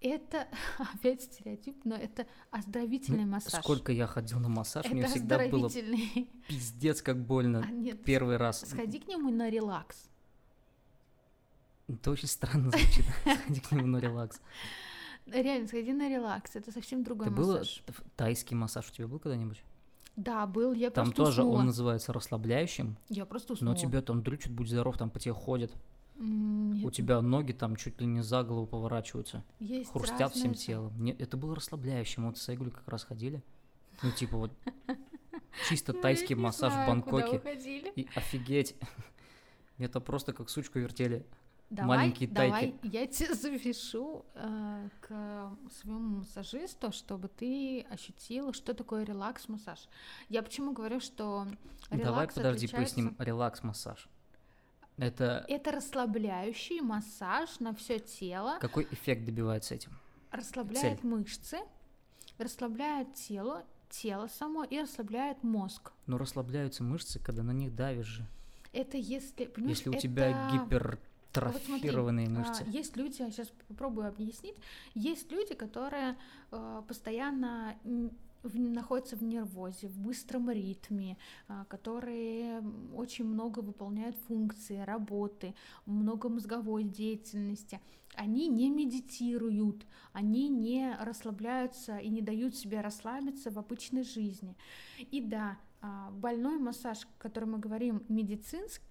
Это <laughs> опять стереотип, но это оздоровительный Ну, массаж. Сколько я ходил на массаж, это мне всегда было пиздец как больно. А, нет, Первый раз. сходи к нему на релакс. Это очень странно звучит. <laughs> Сходи к нему на релакс. Реально, сходи на релакс. Это совсем другой Ты было массаж. т- тайский массаж у тебя был когда-нибудь? Да, был. Я Там просто тоже уснула. он называется расслабляющим, Я просто уснула. но тебя там дрючат, будь здоров, там по тебе ходят. М, У нет, тебя ноги там чуть ли не за голову поворачиваются, есть хрустят всем разные- телом. Нет, это было расслабляющим. Вот с Айгуль как раз ходили. Ну, типа вот <laughs> чисто Ну, тайский массаж в Бангкоке. И офигеть. <laughs> Это просто как сучку вертели. Давай, маленькие давай, тайки. я тебя <laughs> запишу э, к своему массажисту, чтобы ты ощутила, что такое релакс-массаж. Я почему говорю, что релакс Давай, подожди, отличается- поясним. Релакс-массаж. Это Это расслабляющий массаж на все тело, какой эффект добивается этим? расслабляет мышцы, расслабляет тело, тело само и расслабляет мозг. Но расслабляются мышцы, когда на них давишь же. Это если, понимаешь, Если у тебя это- гипертрофированные Вот смотри, мышцы. а, есть люди, я сейчас попробую объяснить, есть люди, которые э, постоянно в- находятся в нервозе, в быстром ритме, а, которые очень много выполняют функции, работы, много мозговой деятельности. Они не медитируют, они не расслабляются и не дают себе расслабиться в обычной жизни. И да, а, больной массаж, о котором мы говорим, медицинский,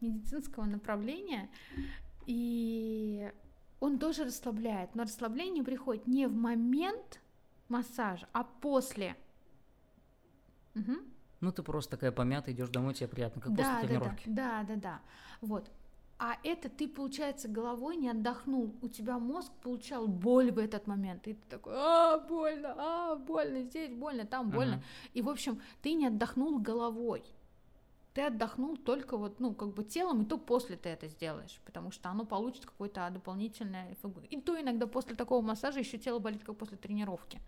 медицинского направления, и он тоже расслабляет, но расслабление приходит не в момент массажа, а после. Мгм. Ну, ты просто такая помятая, идешь домой, тебе приятно, как да, после да, да, тренировки. да, да, да. Вот. А это ты, получается, головой не отдохнул. У тебя мозг получал боль в этот момент. И ты такой, а, больно, а, больно, здесь больно, там больно. Мгм. И, в общем, ты не отдохнул головой. Ты отдохнул только вот, ну, как бы телом, и то после ты это сделаешь, потому что оно получит какой-то дополнительный эффект. И то иногда после такого массажа еще тело болит, как после тренировки.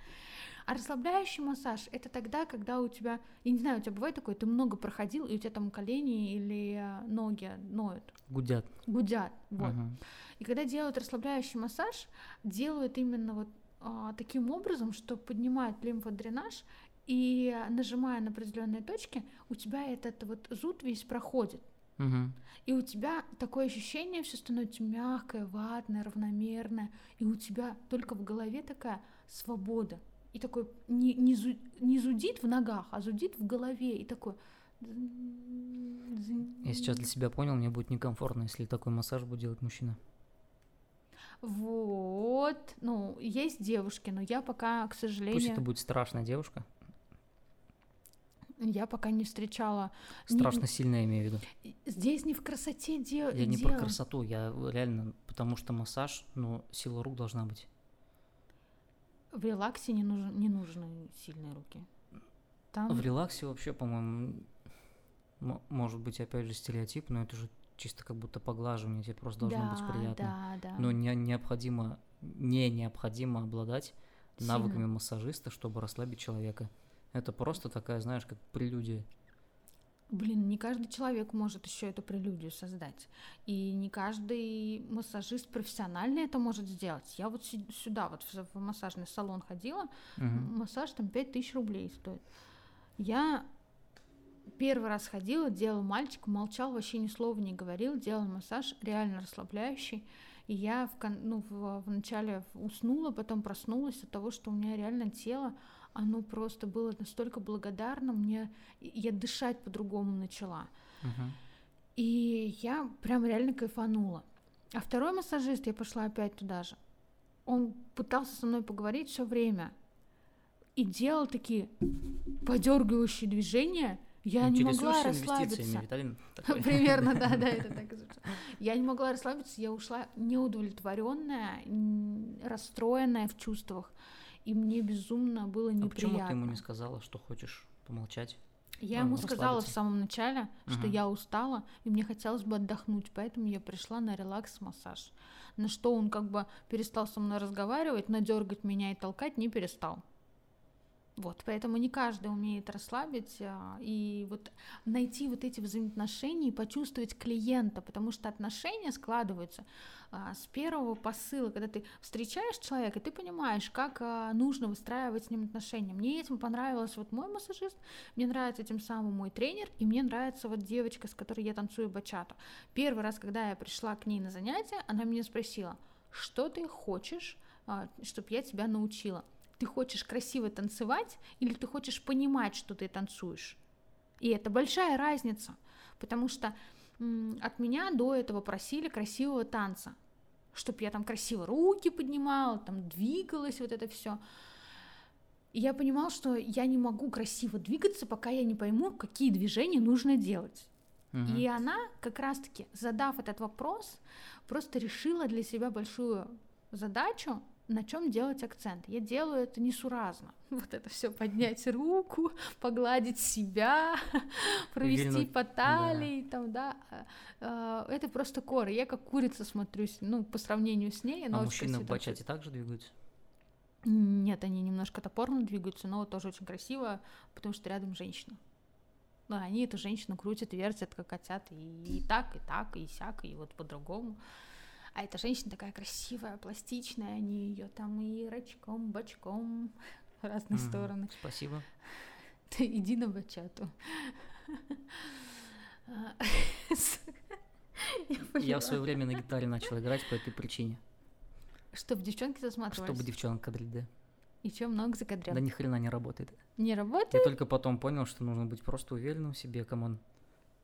А расслабляющий массаж это тогда, когда у тебя, я не знаю, у тебя бывает такое, ты много проходил, и у тебя там колени или э, ноги ноют, Гудят. гудят. Вот. Мгм. И когда делают расслабляющий массаж, делают именно вот а, таким образом, что поднимают лимфодренаж, и а, нажимая на определенные точки, у тебя этот вот зуд весь проходит. Мгм. И у тебя такое ощущение, все становится мягкое, ватное, равномерное, и у тебя только в голове такая свобода. И такой не, не, зу- не зудит в ногах, а зудит в голове. И такой... Я сейчас для себя понял, мне будет некомфортно, если такой массаж будет делать мужчина. Вот, ну, есть девушки, но я пока, к Пусть сожалению, это будет страшная девушка. Я пока не встречала. не- Страшно сильная, имею в виду. Здесь не в красоте де- Я не дело. про красоту, я реально, потому что массаж, ну, сила рук должна быть. В релаксе не, нужен, не нужны сильные руки. Там В релаксе вообще, по-моему, может быть, опять же, стереотип, но это же чисто как будто поглаживание, тебе просто должно да, быть приятно. Да, да. Но не, необходимо, не необходимо обладать Сильно. навыками массажиста, чтобы расслабить человека. Это просто такая, знаешь, как прелюдия. блин, не каждый человек может еще эту прелюдию создать. И не каждый массажист профессионально это может сделать. Я вот сюда, вот в массажный салон ходила, угу. массаж там 5000 рублей стоит. Я первый раз ходила, делал мальчик, молчал, вообще ни слова не говорил, делал массаж, реально расслабляющий. И я в, ну, в, в начале уснула, потом проснулась от того, что у меня реально тело, оно просто было настолько благодарно мне, я дышать по-другому начала. Uh-huh. И я прям реально кайфанула. А второй массажист, я пошла опять туда же, он пытался со мной поговорить все время и делал такие подергивающие движения, я не могла расслабиться. <laughs> Примерно, да, да, <laughs> это так Я не могла расслабиться, я ушла неудовлетворенная, расстроенная в чувствах, и мне безумно было неприятно. А почему ты ему не сказала, что хочешь помолчать? Я ему сказала в самом начале, что я устала, и мне хотелось бы отдохнуть, поэтому я пришла на релакс-массаж. На что он как бы перестал со мной разговаривать, но дергать меня и толкать не перестал. Вот, поэтому не каждый умеет расслабить а, и вот найти вот эти взаимоотношения и почувствовать клиента, потому что отношения складываются а, с первого посыла, когда ты встречаешь человека, ты понимаешь, как а, нужно выстраивать с ним отношения. Мне этим понравилось вот мой массажист, мне нравится этим самым мой тренер, и мне нравится вот девочка, с которой я танцую бачату. Первый раз, когда я пришла к ней на занятие, она меня спросила, что ты хочешь, чтобы я тебя научила ты хочешь красиво танцевать или ты хочешь понимать, что ты танцуешь. И это большая разница, потому что от меня до этого просили красивого танца, чтобы я там красиво руки поднимала, там двигалась, вот это все. И я понимала, что я не могу красиво двигаться, пока я не пойму, какие движения нужно делать. Угу. И она как раз-таки, задав этот вопрос, просто решила для себя большую задачу на чем делать акцент. Я делаю это несуразно. <laughs> Вот это все поднять руку, <laughs> погладить себя, <laughs> провести Вильну... по талии, да. там, да. А, это просто кора. Я как курица смотрюсь, ну, по сравнению с ней. А мужчины в бачате также двигаются? Нет, они немножко топорно двигаются, но тоже очень красиво, потому что рядом женщина. Ну, они эту женщину крутят, вертят, как хотят, и, и так, и так, и сяк, и вот по-другому. А эта женщина такая красивая, пластичная, они ее там и рачком, бочком, <laughs> в разные mm, стороны. Спасибо. <laughs> Ты иди на бачату. <laughs> Я в свое время на гитаре начал играть по этой причине. Чтобы девчонки засматривались? Чтобы девчонок кадрить, И что, много закадрил? Да ни хрена не работает. Не работает? Я только потом понял, что нужно быть просто уверенным в себе, come on.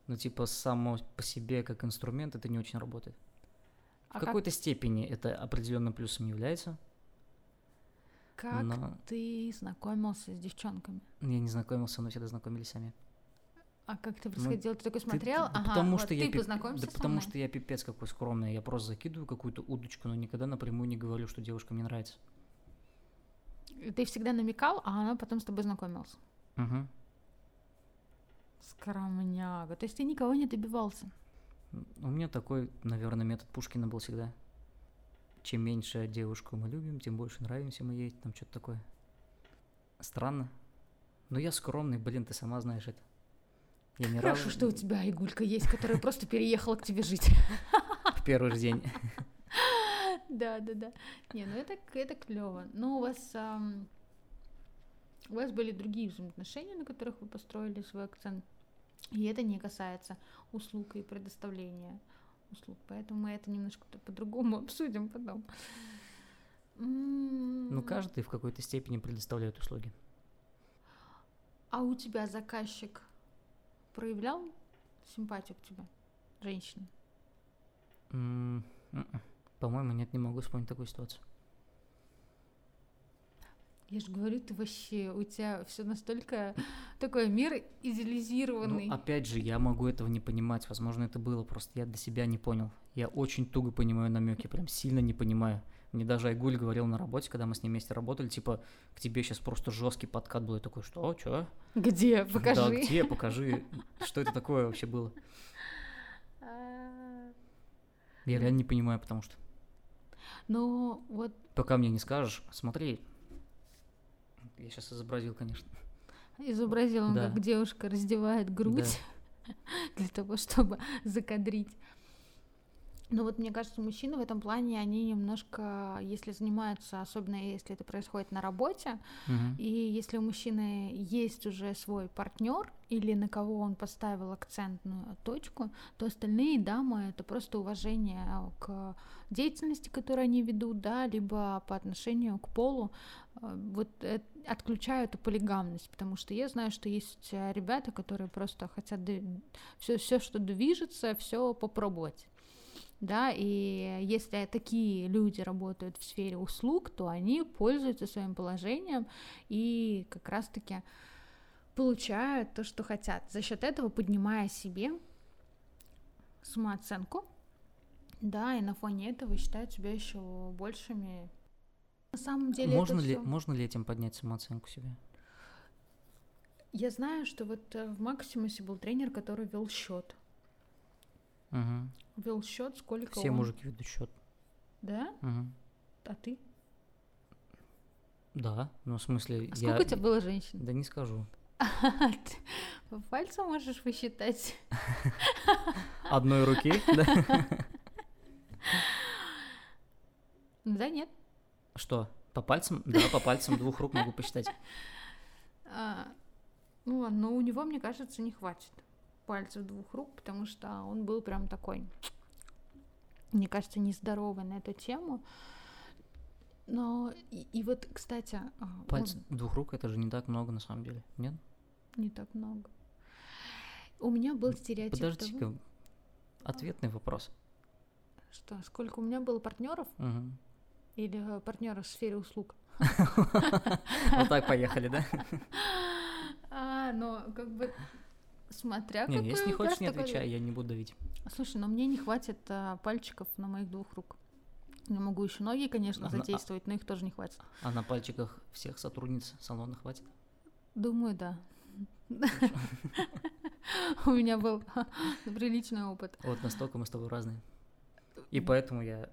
Ну, типа, само по себе как инструмент это не очень работает. А в какой-то как... степени это определенно плюсом является. Как но... ты знакомился с девчонками? Я не знакомился, но всегда знакомились сами. А как ты происходило? Ну, ты такой смотрел? Ты, ага, потому вот что ты я познакомился Да потому что я пипец какой скромный. Я просто закидываю какую-то удочку, но никогда напрямую не говорю, что девушка мне нравится. Ты всегда намекал, а она потом с тобой знакомилась? Угу. Скромняга. То есть ты никого не добивался? У меня такой, наверное, метод Пушкина был всегда. Чем меньше девушку мы любим, тем больше нравимся мы ей, там что-то такое. Странно. Но я скромный, блин, ты сама знаешь это. Я не Хорошо, раз... что у тебя Игулька есть, которая <laughs> просто переехала к тебе жить. В первый же день. <laughs> Да, да, да. Не, ну это, это клево. Но у вас у вас были другие взаимоотношения, на которых вы построили свой акцент. И это не касается услуг и предоставления услуг. Поэтому мы это немножко по-другому <laughs> обсудим потом. Ну, каждый в какой-то степени предоставляет услуги. А у тебя заказчик проявлял симпатию к тебе, женщина? М-м-м. По-моему, нет, не могу вспомнить такую ситуацию. Я же говорю, ты вообще, у тебя все настолько <laughs> такой мир идеализированный. Ну, опять же, я могу этого не понимать. Возможно, это было просто я для себя не понял. Я очень туго понимаю намеки, прям сильно не понимаю. Мне даже Айгуль говорил на работе, когда мы с ним вместе работали, типа, к тебе сейчас просто жесткий подкат был. Я такой, что, что? Где? Покажи. Да, где? Покажи. Что это такое вообще было? Я реально не понимаю, потому что. Ну, вот... Пока мне не скажешь, смотри, я сейчас изобразил, конечно. Изобразил он, да. как девушка раздевает грудь. <laughs> для того, чтобы закадрить. Но вот мне кажется, мужчины в этом плане, они немножко, если занимаются, особенно если это происходит на работе, Мгм. и если у мужчины есть уже свой партнер или на кого он поставил акцентную точку, то остальные дамы это просто уважение к деятельности, которую они ведут, да, либо по отношению к полу, вот э, отключаю эту полигамность, потому что я знаю, что есть э, ребята, которые просто хотят все, все, что движется, все попробовать. Да, и если такие люди работают в сфере услуг, то они пользуются своим положением и как раз-таки получают то, что хотят. За счет этого поднимая себе самооценку, да, и на фоне этого считают себя еще большими. На самом деле можно, ли, всё- можно ли этим поднять самооценку себе? Я знаю, что вот э, в Максимусе был тренер, который вел счет. Мгм. Вел счет, сколько Все он... мужики ведут счет. Да? А ты? Да, ну в смысле, А я... сколько у тебя было женщин? Да не скажу. <laughs> По пальцам можешь посчитать? Одной руки? <laughs> Да, нет. Что, по пальцам? Да, по пальцам двух рук могу посчитать. <laughs> А, ну ладно, но у него, мне кажется, не хватит пальцев двух рук, потому что он был прям такой, мне кажется, нездоровый на эту тему. Но и, и вот, кстати, а, он- Пальцы двух рук это же не так много на самом деле, нет? не так много. У меня был стереотип того, Подождите-ка, ответный вопрос. что сколько у меня было партнеров Мгм. Или партнеров в сфере услуг. <laughs> Вот так поехали, да? <laughs> А, но как бы смотря Не, какой если не хочешь, не отвечай, я не буду давить. Слушай, но мне не хватит а, пальчиков на моих двух рук. Я могу еще ноги, конечно, А а- задействовать, но их тоже не хватит. А на пальчиках всех сотрудниц салона хватит? Думаю, да. <laughs> У меня был приличный опыт. Вот настолько мы с тобой разные. И поэтому я...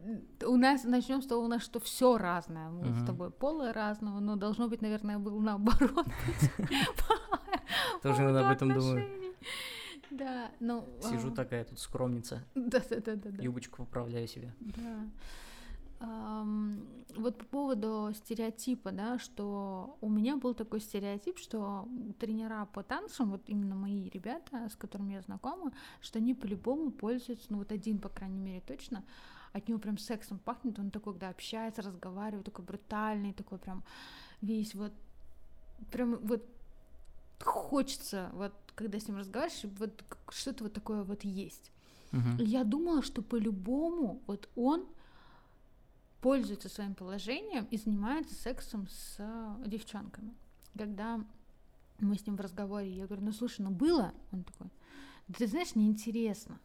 У нас начнем с того, у нас что все разное. Мы Мгм. с тобой пола разного, но должно быть, наверное, был наоборот. <laughs> Тоже иногда об этом отношений. Да, ну... Сижу а, такая тут скромница, Да, да, да, да, да. юбочку поправляю себе. Да. Вот по поводу стереотипа, да, что у меня был такой стереотип, что тренера по танцам, вот именно мои ребята, с которыми я знакома, что они по-любому пользуются, ну вот один, по крайней мере, точно, от него прям сексом пахнет, он такой, когда общается, разговаривает, такой брутальный, такой прям весь вот, прям вот хочется, вот когда с ним разговариваешь, вот что-то вот такое вот есть. И Я думала, что по-любому вот он пользуется своим положением и занимается сексом с э, девчонками. Когда мы с ним в разговоре, я говорю, ну слушай, ну было? Он такой, «Да ты знаешь, неинтересно.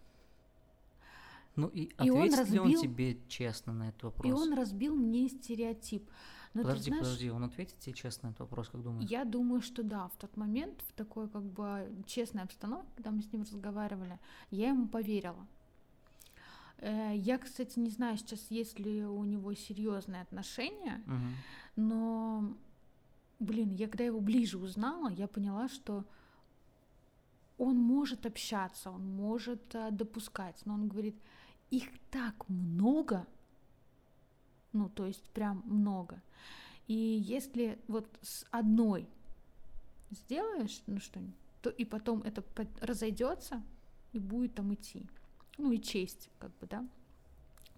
Ну и И он ответит ли он разбил- тебе честно на этот вопрос? И он разбил мне стереотип. Но Подожди, знаешь, подожди, он ответит тебе честно на этот вопрос, как думаешь? Я думаю, что да, в тот момент, в такой как бы честной обстановке, когда мы с ним разговаривали, я ему поверила. Э, Я, кстати, не знаю сейчас, есть ли у него серьезные отношения, Мгм. но, блин, я когда его ближе узнала, я поняла, что он может общаться, он может э, допускать, но он говорит, их так много, ну, то есть прям много. И если вот с одной сделаешь, ну что, то и потом это разойдется и будет там идти. Ну и честь, как бы, да,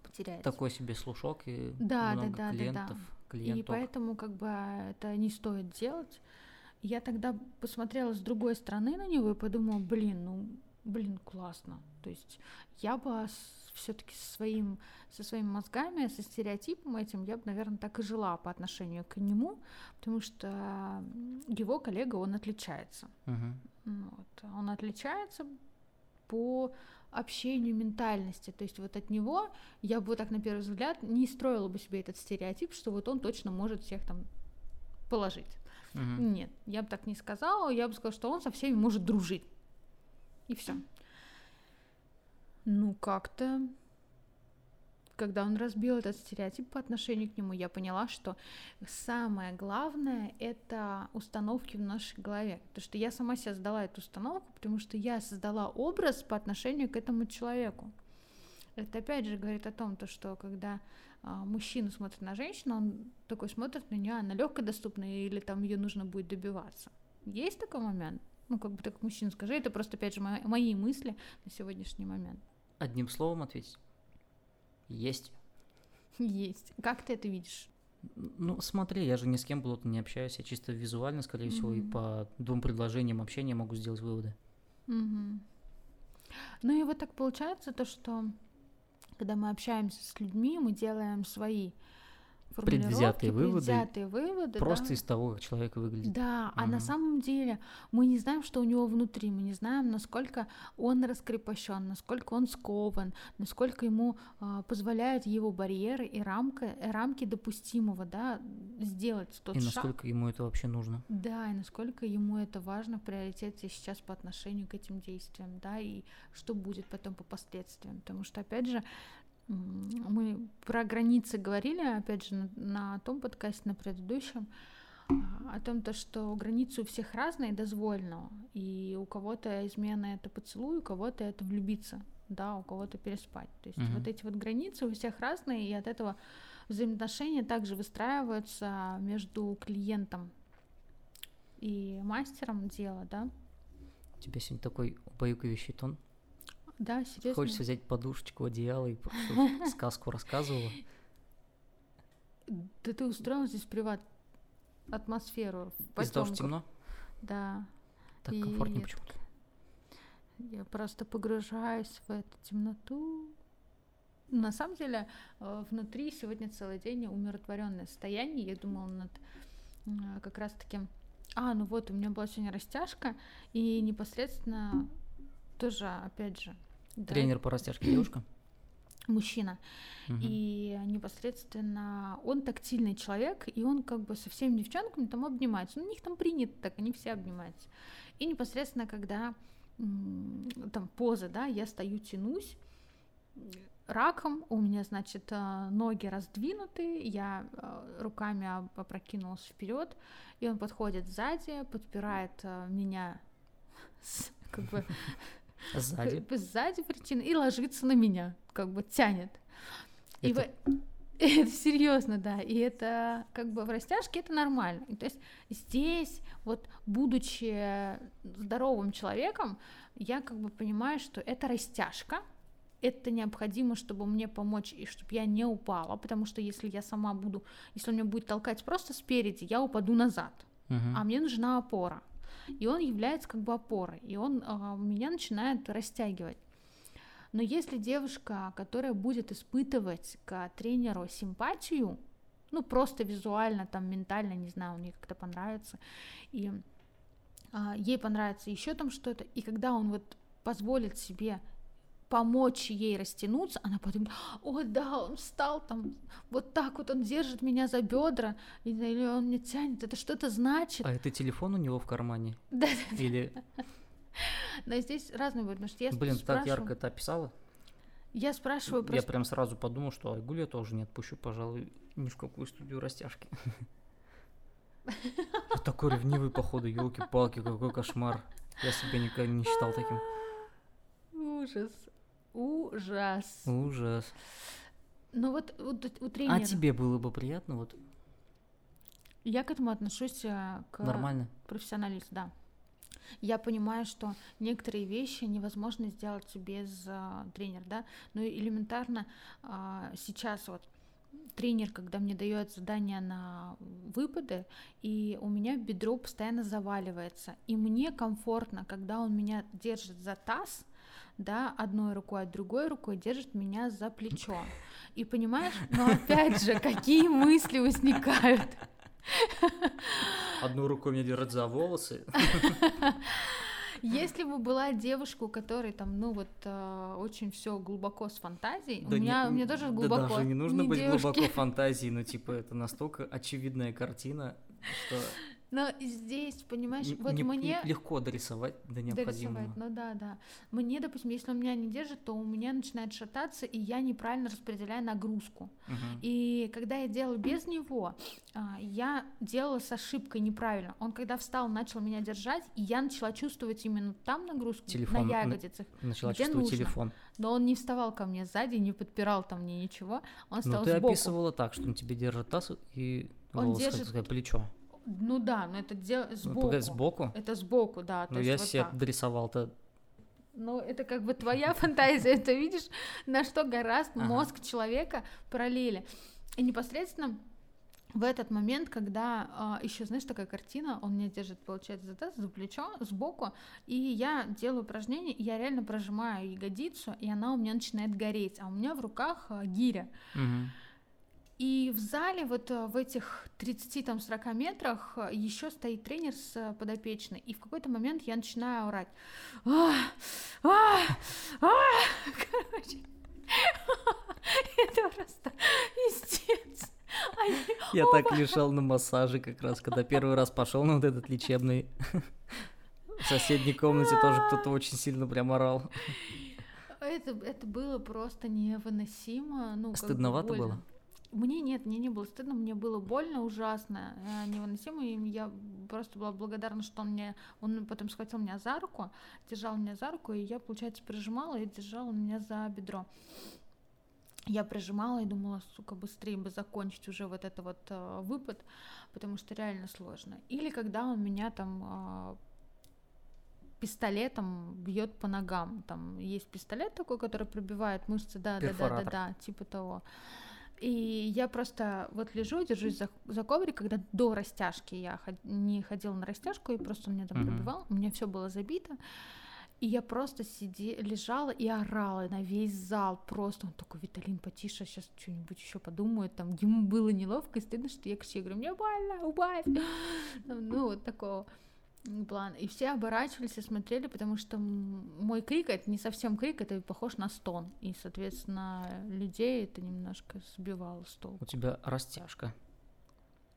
потеряется. Такой себе слушок и Да, да, много да, да, да. клиентов, И клиенток. поэтому как бы это не стоит делать. Я тогда посмотрела с другой стороны на него и подумала, блин, ну, блин, классно. То есть я бы все-таки со, своим, со своими мозгами, со стереотипом этим, я бы, наверное, так и жила по отношению к нему, потому что его коллега, он отличается. Ну Вот. Он отличается по общению ментальности. То есть вот от него я бы вот так на первый взгляд не строила бы себе этот стереотип, что вот он точно может всех там положить. Мгм. Нет, я бы так не сказала. Я бы сказала, что он со всеми может дружить. И все. Ну, как-то когда он разбил этот стереотип по отношению к нему, я поняла, что самое главное — это установки в нашей голове. Потому что я сама себе создала эту установку, потому что я создала образ по отношению к этому человеку. Это опять же говорит о том, то, что когда а, мужчина смотрит на женщину, он такой смотрит на нее, она легко доступна или там ее нужно будет добиваться. Есть такой момент? Ну, как бы так мужчина скажи, это просто, опять же, мои, мысли на сегодняшний момент. Одним словом ответить. Есть. <laughs> Есть. Как ты это видишь? Ну, смотри, я же ни с кем плотно не общаюсь, я чисто визуально, скорее mm-hmm. всего, и по двум предложениям общения могу сделать выводы. Mm-hmm. Ну и вот так получается то, что когда мы общаемся с людьми, мы делаем свои предвзятые выводы, предвзятые выводы просто да. из того, как человек выглядит. Да, угу. а на самом деле мы не знаем, что у него внутри, мы не знаем, насколько он раскрепощен, насколько он скован, насколько ему э, позволяют его барьеры и рамка, э, рамки допустимого, да, сделать тот и шаг. насколько ему это вообще нужно. Да, и насколько ему это важно в приоритете сейчас по отношению к этим действиям, да, и что будет потом по последствиям, потому что опять же мы про границы говорили, опять же, на, на том подкасте, на предыдущем, а, о том, то, что границы у всех разные дозволено, и у кого-то измена это поцелуй, у кого-то это влюбиться, да, у кого-то переспать. То есть mm-hmm. вот эти вот границы у всех разные, и от этого взаимоотношения также выстраиваются между клиентом и мастером дела, да. У тебя сегодня такой убаюкивающий тон. Да, серьезно. Хочется взять подушечку, одеяло и сказку рассказывала. Да ты устроил здесь приват атмосферу. Из-за того, что темно? Да. Так и комфортнее почему-то. Я просто погружаюсь в эту темноту. На самом деле, э, внутри сегодня целый день умиротворенное состояние. Я думала над э, как раз таки... А, ну вот, у меня была сегодня растяжка, и непосредственно тоже, опять же, да. Тренер по растяжке <clears throat> девушка? Мужчина. Угу. И непосредственно он тактильный человек, и он как бы со всеми девчонками там обнимается. Ну, у них там принято так, они все обнимаются. И непосредственно, когда там поза, да, я стою, тянусь, раком, у меня, значит, э, ноги раздвинуты, я э, руками опрокинулась вперед, и он подходит сзади, подпирает э, меня как бы Сзади. Сзади причина. И ложится на меня, как бы тянет. Это... И вы... <laughs> Это серьезно, да. И это как бы в растяжке это нормально. то есть здесь, вот будучи здоровым человеком, я как бы понимаю, что это растяжка, это необходимо, чтобы мне помочь и чтобы я не упала, потому что если я сама буду, если он меня будет толкать просто спереди, я упаду назад, угу. а мне нужна опора и он является как бы опорой, и он э, меня начинает растягивать. Но если девушка, которая будет испытывать к тренеру симпатию, ну просто визуально, там ментально, не знаю, у нее как-то понравится, и э, ей понравится еще там что-то, и когда он вот позволит себе помочь ей растянуться, она подумает, о да, он встал там, вот так вот он держит меня за бедра, или он не тянет, это что-то значит. А это телефон у него в кармане? Да. Или... Но здесь разные будет, потому что я Блин, так ярко это описала. Я спрашиваю просто... Я прям сразу подумал, что Айгуль я тоже не отпущу, пожалуй, ни в какую студию растяжки. <laughs> Такой ревнивый, походу, елки-палки, какой кошмар. Я себя никогда не считал таким. Ужас. Ужас. Ужас. Ну вот у, у тренера... А тебе было бы приятно вот? Я к этому отношусь э, к Нормально. профессионализму, да. Я понимаю, что некоторые вещи невозможно сделать без э, тренера, да, но элементарно э, сейчас вот тренер, когда мне дает задание на выпады, и у меня бедро постоянно заваливается, и мне комфортно, когда он меня держит за таз, да, одной рукой, а другой рукой держит меня за плечо. И понимаешь, но опять же, какие мысли возникают? Одной рукой меня держит за волосы. Если бы была девушка, у которой там, ну вот, э, очень все глубоко с фантазией, да у меня, не, у меня тоже глубоко. Да даже не нужно не быть девушки. глубоко фантазией, но типа это настолько очевидная картина, что Но здесь, понимаешь, Н- вот не- мне... Легко дорисовать до необходимого. Дорисовать, ну да, да. Мне, допустим, если он меня не держит, то у меня начинает шататься, и я неправильно распределяю нагрузку. Мгм. И когда я делала без него, а, я делала с ошибкой неправильно. Он когда встал, начал меня держать, и я начала чувствовать именно там нагрузку, Телефон на ягодицах. Начала где чувствовать нужно. телефон. Но он не вставал ко мне сзади, не подпирал там мне ничего. Он Ну, стал ты сбоку. описывала так, что он тебе держит таз и Он волос, как держит сказать, плечо. Ну да, но это де- Ну, сбоку. погоди, сбоку? Это сбоку, да. Ну, я вот себе так. дорисовал-то. Ну, это как бы твоя <laughs> фантазия, ты видишь, на что гораст Ага. мозг человека параллели. И непосредственно в этот момент, когда еще, знаешь, такая картина, он меня держит, получается, за таз, за плечо, сбоку, и я делаю упражнение, и я реально прожимаю ягодицу, и она у меня начинает гореть, а у меня в руках а, гиря. Мгм. И в зале, вот э, в этих 30-40 метрах, еще стоит тренер с э, подопечной. И в какой-то момент я начинаю орать. «А! А! А!» Короче, <laughs> это просто пиздец. Они Я так лежал на массаже как раз, когда первый раз пошел на вот этот лечебный. В соседней комнате тоже кто-то очень сильно прям орал. Это, это было просто невыносимо. Ну, Стыдновато было? Мне нет, мне не было стыдно, мне было больно, ужасно, э, невыносимо, и я просто была благодарна, что он мне, он потом схватил меня за руку, держал меня за руку, и я, получается, прижимала и держал меня за бедро. Я прижимала и думала, сука, быстрее бы закончить уже вот это вот э, выпад, потому что реально сложно. Или когда он меня там э, пистолетом бьет по ногам. Там есть пистолет такой, который пробивает мышцы, да, да, да, да, Перфоратор. да, типа того. И я просто вот лежу, держусь за, за коврик, когда до растяжки я ход- не ходила на растяжку, и просто он меня там пробивал, у меня все было забито. И я просто сиди, лежала и орала на весь зал. Просто он такой, Виталин, потише, сейчас что-нибудь еще подумают. Там ему было неловко и стыдно, что я кричу. Я говорю, мне больно, убавь. Там, <laughs> Ну, вот такого плана. И все оборачивались и смотрели, потому что мой крик это не совсем крик, это похож на стон. И, соответственно, людей это немножко сбивало с толку. У тебя растяжка.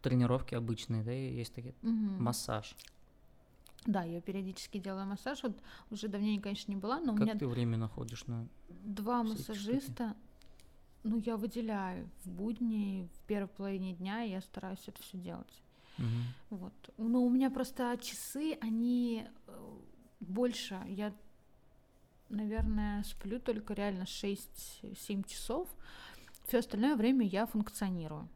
Тренировки обычные, да, и есть такие. Мгм. Массаж. Да, я периодически делаю массаж. Вот уже давненько, конечно, не была, но у Как меня ты время находишь на... два массажиста. Ну, я выделяю в будни, в первой половине дня я стараюсь это все делать. Мгм. Вот. Но у меня просто часы, они э, больше. Я, наверное, сплю только реально 6-7 часов. Все остальное время я функционирую.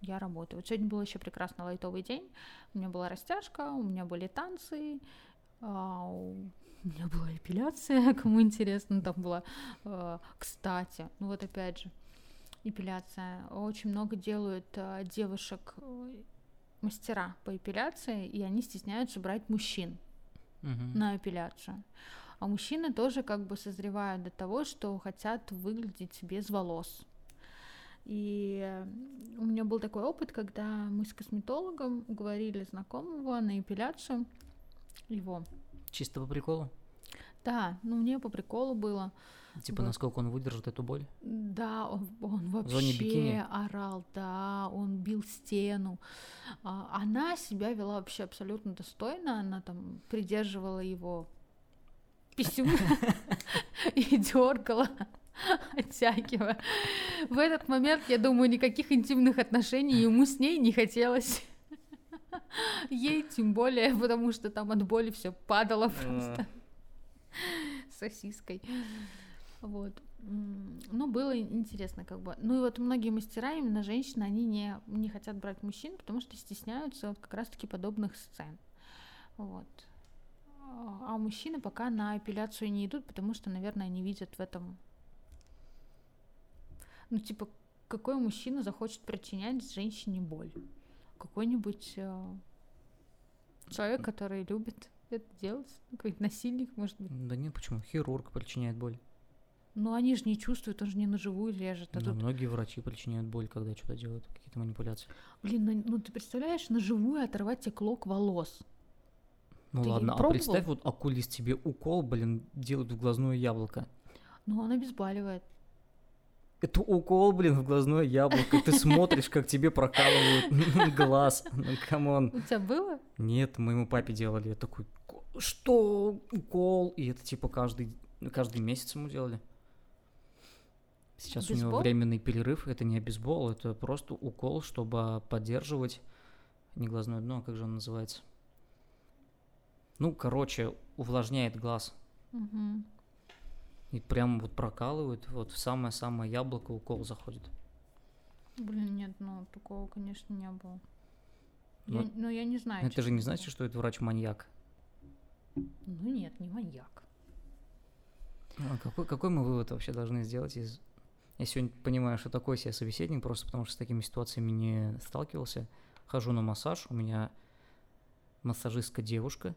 Я работаю. Вот сегодня был еще прекрасно лайтовый день. У меня была растяжка, у меня были танцы, а, у меня была эпиляция, <laughs> кому интересно, там была, э, кстати, ну вот опять же, эпиляция. Очень много делают э, девушек мастера по эпиляции, и они стесняются брать мужчин Мгм. на эпиляцию. А мужчины тоже как бы созревают до того, что хотят выглядеть без волос. И э, у меня был такой опыт, когда мы с косметологом уговорили знакомого на эпиляцию его. Чисто по приколу? Да, ну мне по приколу было. Типа, Вот. насколько он выдержит эту боль? Да, он, он зоне вообще бикини? орал, да, он бил стену. А, она себя вела вообще абсолютно достойно, она там придерживала его писюн <laughs> и дергала, <laughs> оттягивая. В этот момент, я думаю, никаких интимных отношений ему с ней не хотелось. <laughs> Ей тем более, потому что там от боли все падало просто <laughs> сосиской. Вот. Ну, было ин- интересно, как бы. Ну и вот многие мастера, именно женщины, они не, не хотят брать мужчин, потому что стесняются вот как раз-таки подобных сцен. Вот. А а мужчины пока на эпиляцию не идут, потому что, наверное, они видят в этом... Ну, типа, какой мужчина захочет причинять женщине боль? Какой-нибудь э, человек, который любит это делать? Ну, Какой-нибудь насильник, может быть? Да нет, почему? Хирург причиняет боль. Ну, они же не чувствуют, он же не на живую лежит. А Да, тут, многие врачи причиняют боль, когда что-то делают, какие-то манипуляции. блин, ну, ну ты представляешь, на живую оторвать тебе клок волос? Ну Ты ладно, а представь, вот окулист тебе укол, блин, делают в глазное яблоко. Ну, он обезболивает. Это укол, блин, в глазное яблоко. Ты смотришь, как тебе прокалывают <laughs> глаз. Ну, come on. У тебя было? Нет, моему папе делали. Я такой, что? Укол? И это типа каждый, каждый месяц ему делали. Сейчас у него Бейсбол? временный перерыв. Это не бейсбол, это просто укол, чтобы поддерживать не глазное дно, а как же он называется? Ну, короче, увлажняет глаз. Мгм. И прям вот прокалывают, вот в самое-самое яблоко укол заходит. Блин, нет, ну такого, конечно, не было. Ну, Я, ну, я не знаю. Это же не значит, что это врач-маньяк. Ну нет, не маньяк. А какой, какой мы вывод вообще должны сделать из... Я сегодня понимаю, что такой себе собеседник, просто потому что с такими ситуациями не сталкивался. Хожу на массаж, у меня массажистка девушка.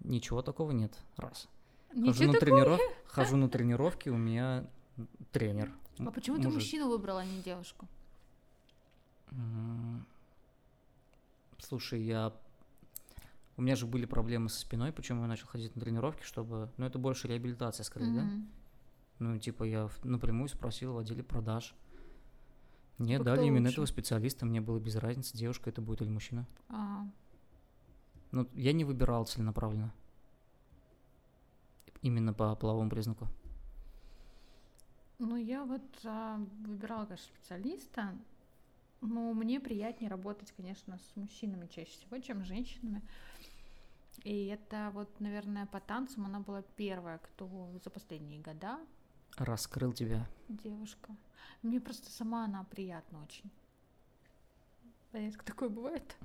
Ничего такого нет. Раз. Хожу Ничего на, такого. трениров... Хожу на тренировки, у меня тренер. А почему ты мужик. мужчину выбрала, а не девушку? Слушай, я... У меня же были проблемы со спиной, почему я начал ходить на тренировки, чтобы... Ну, это больше реабилитация, скорее, да? Мгм. Ну, типа, я напрямую спросил в отделе продаж. Мне Типа, дали кто именно лучше? этого специалиста, мне было без разницы, девушка это будет или мужчина. А, Ну, я не выбирал целенаправленно. Именно по половому признаку. Ну, я вот а, выбирала, конечно, специалиста, но мне приятнее работать, конечно, с мужчинами чаще всего, чем с женщинами. И это вот, наверное, по танцам она была первая, кто за последние года Раскрыл тебя. девушка. Мне просто сама она приятна очень. Редко такое бывает.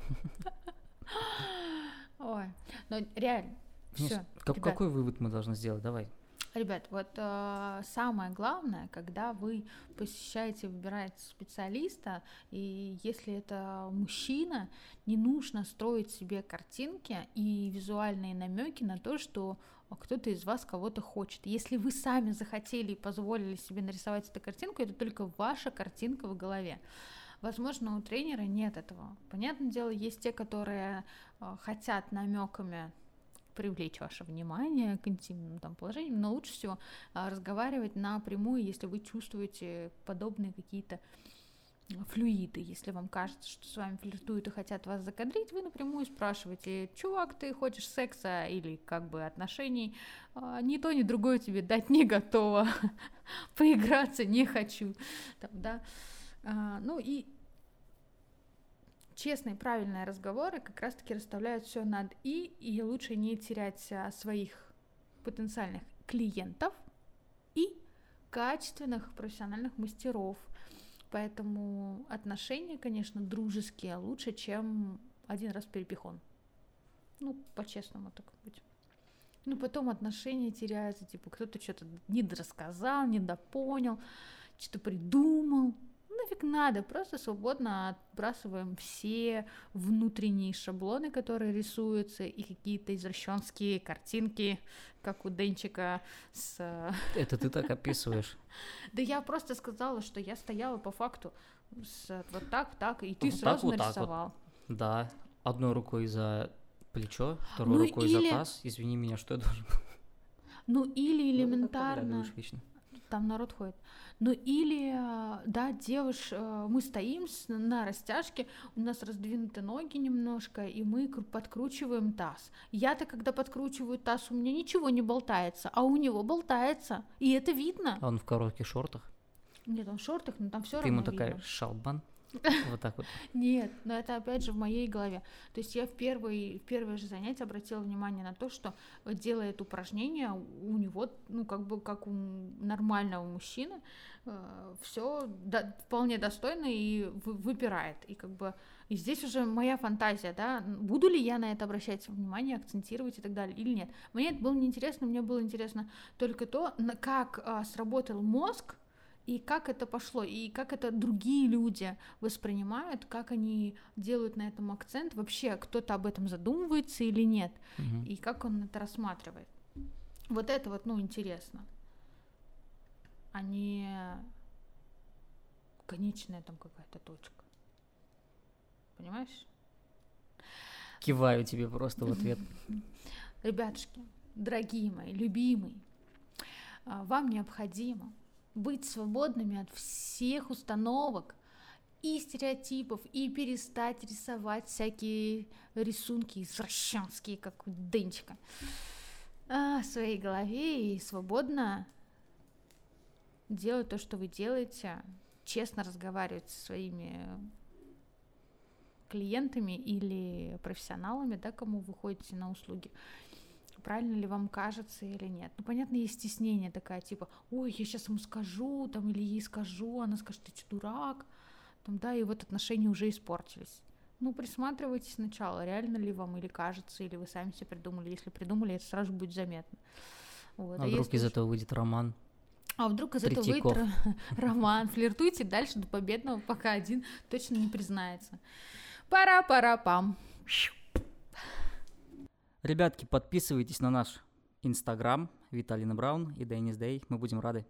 <laughs> Ой, но реально, Ну, все. какой вывод мы должны сделать? Давай. Ребят, вот э, самое главное, когда вы посещаете, выбираете специалиста, и если это мужчина, не нужно строить себе картинки и визуальные намеки на то, что кто-то из вас кого-то хочет. Если вы сами захотели и позволили себе нарисовать эту картинку, это только ваша картинка в голове. Возможно, у тренера нет этого. Понятное дело, есть те, которые э, хотят намеками привлечь ваше внимание к интимным там положениям, но лучше всего а, разговаривать напрямую, если вы чувствуете подобные какие-то флюиды. Если вам кажется, что с вами флиртуют и хотят вас закадрить, вы напрямую спрашиваете, чувак, ты хочешь секса или как бы отношений? А, ни то, ни другое тебе дать не готова. <laughs> Поиграться не хочу. Там, да. А, ну и честные, правильные разговоры как раз-таки расставляют все над «и», и лучше не терять а, своих потенциальных клиентов и качественных профессиональных мастеров. Поэтому отношения, конечно, дружеские лучше, чем один раз перепихон. Ну, по-честному так быть. Ну, потом отношения теряются, типа, кто-то что-то недорассказал, недопонял, что-то придумал. Нафиг надо, просто свободно отбрасываем все внутренние шаблоны, которые рисуются, и какие-то извращенские картинки, как у Денчика с... Это ты так описываешь. <laughs> Да я просто сказала, что я стояла по факту с вот так, так, и ты Вот так, сразу вот так вот. нарисовал. Да. Одной рукой за плечо, второй Ну рукой или- за таз. Извини меня, что я должен... Ну или Ну, элементарно... там народ ходит. Ну или, э, да, девуш, э, мы стоим на растяжке, у нас раздвинуты ноги немножко, и мы кру- подкручиваем таз. Я-то, когда подкручиваю таз, у меня ничего не болтается, а у него болтается, и это видно. А он в коротких шортах. Нет, он в шортах, но там все Ты равно ему такая, видно. шалбан. Вот так вот. <laughs> Нет, но это опять же в моей голове. То есть я в, первый, в первое же занятие обратила внимание на то, что э, делает упражнение, у него, ну, как бы, как у нормального мужчины, все вполне достойно и вы- выпирает. И как бы и здесь уже моя фантазия, да, буду ли я на это обращать внимание, акцентировать и так далее, или нет. Мне это было неинтересно, мне было интересно только то, на- как а, сработал мозг, и как это пошло, и как это другие люди воспринимают, как они делают на этом акцент, вообще кто-то об этом задумывается или нет, Мгм. и как он это рассматривает. Вот это вот, ну, интересно. А не конечная там какая-то точка. Понимаешь? Киваю тебе просто в ответ. Ребятушки, дорогие мои, любимые, а, вам необходимо быть свободными от всех установок и стереотипов, и перестать рисовать всякие рисунки извращенские, как у Денчика, а, в своей голове и свободно делать то, что вы делаете, честно разговаривать со своими клиентами или профессионалами, да, кому вы ходите на услуги, правильно ли вам кажется или нет. Ну, понятно, есть стеснение такая, типа, ой, я сейчас ему скажу, там, или ей скажу, она скажет, ты что, дурак, там, да, и вот отношения уже испортились. Ну, присматривайтесь сначала, реально ли вам или кажется, или вы сами себе придумали. Если придумали, это сразу будет заметно. Вот. А, а вдруг из уж... этого выйдет роман? А вдруг из этого выйдет <laughs> роман? Флиртуйте дальше до победного, пока один точно не признается. Пара-пара-пам. Ребятки, подписывайтесь на наш инстаграм Виталина Браун и Денис Дэй. Мы будем рады.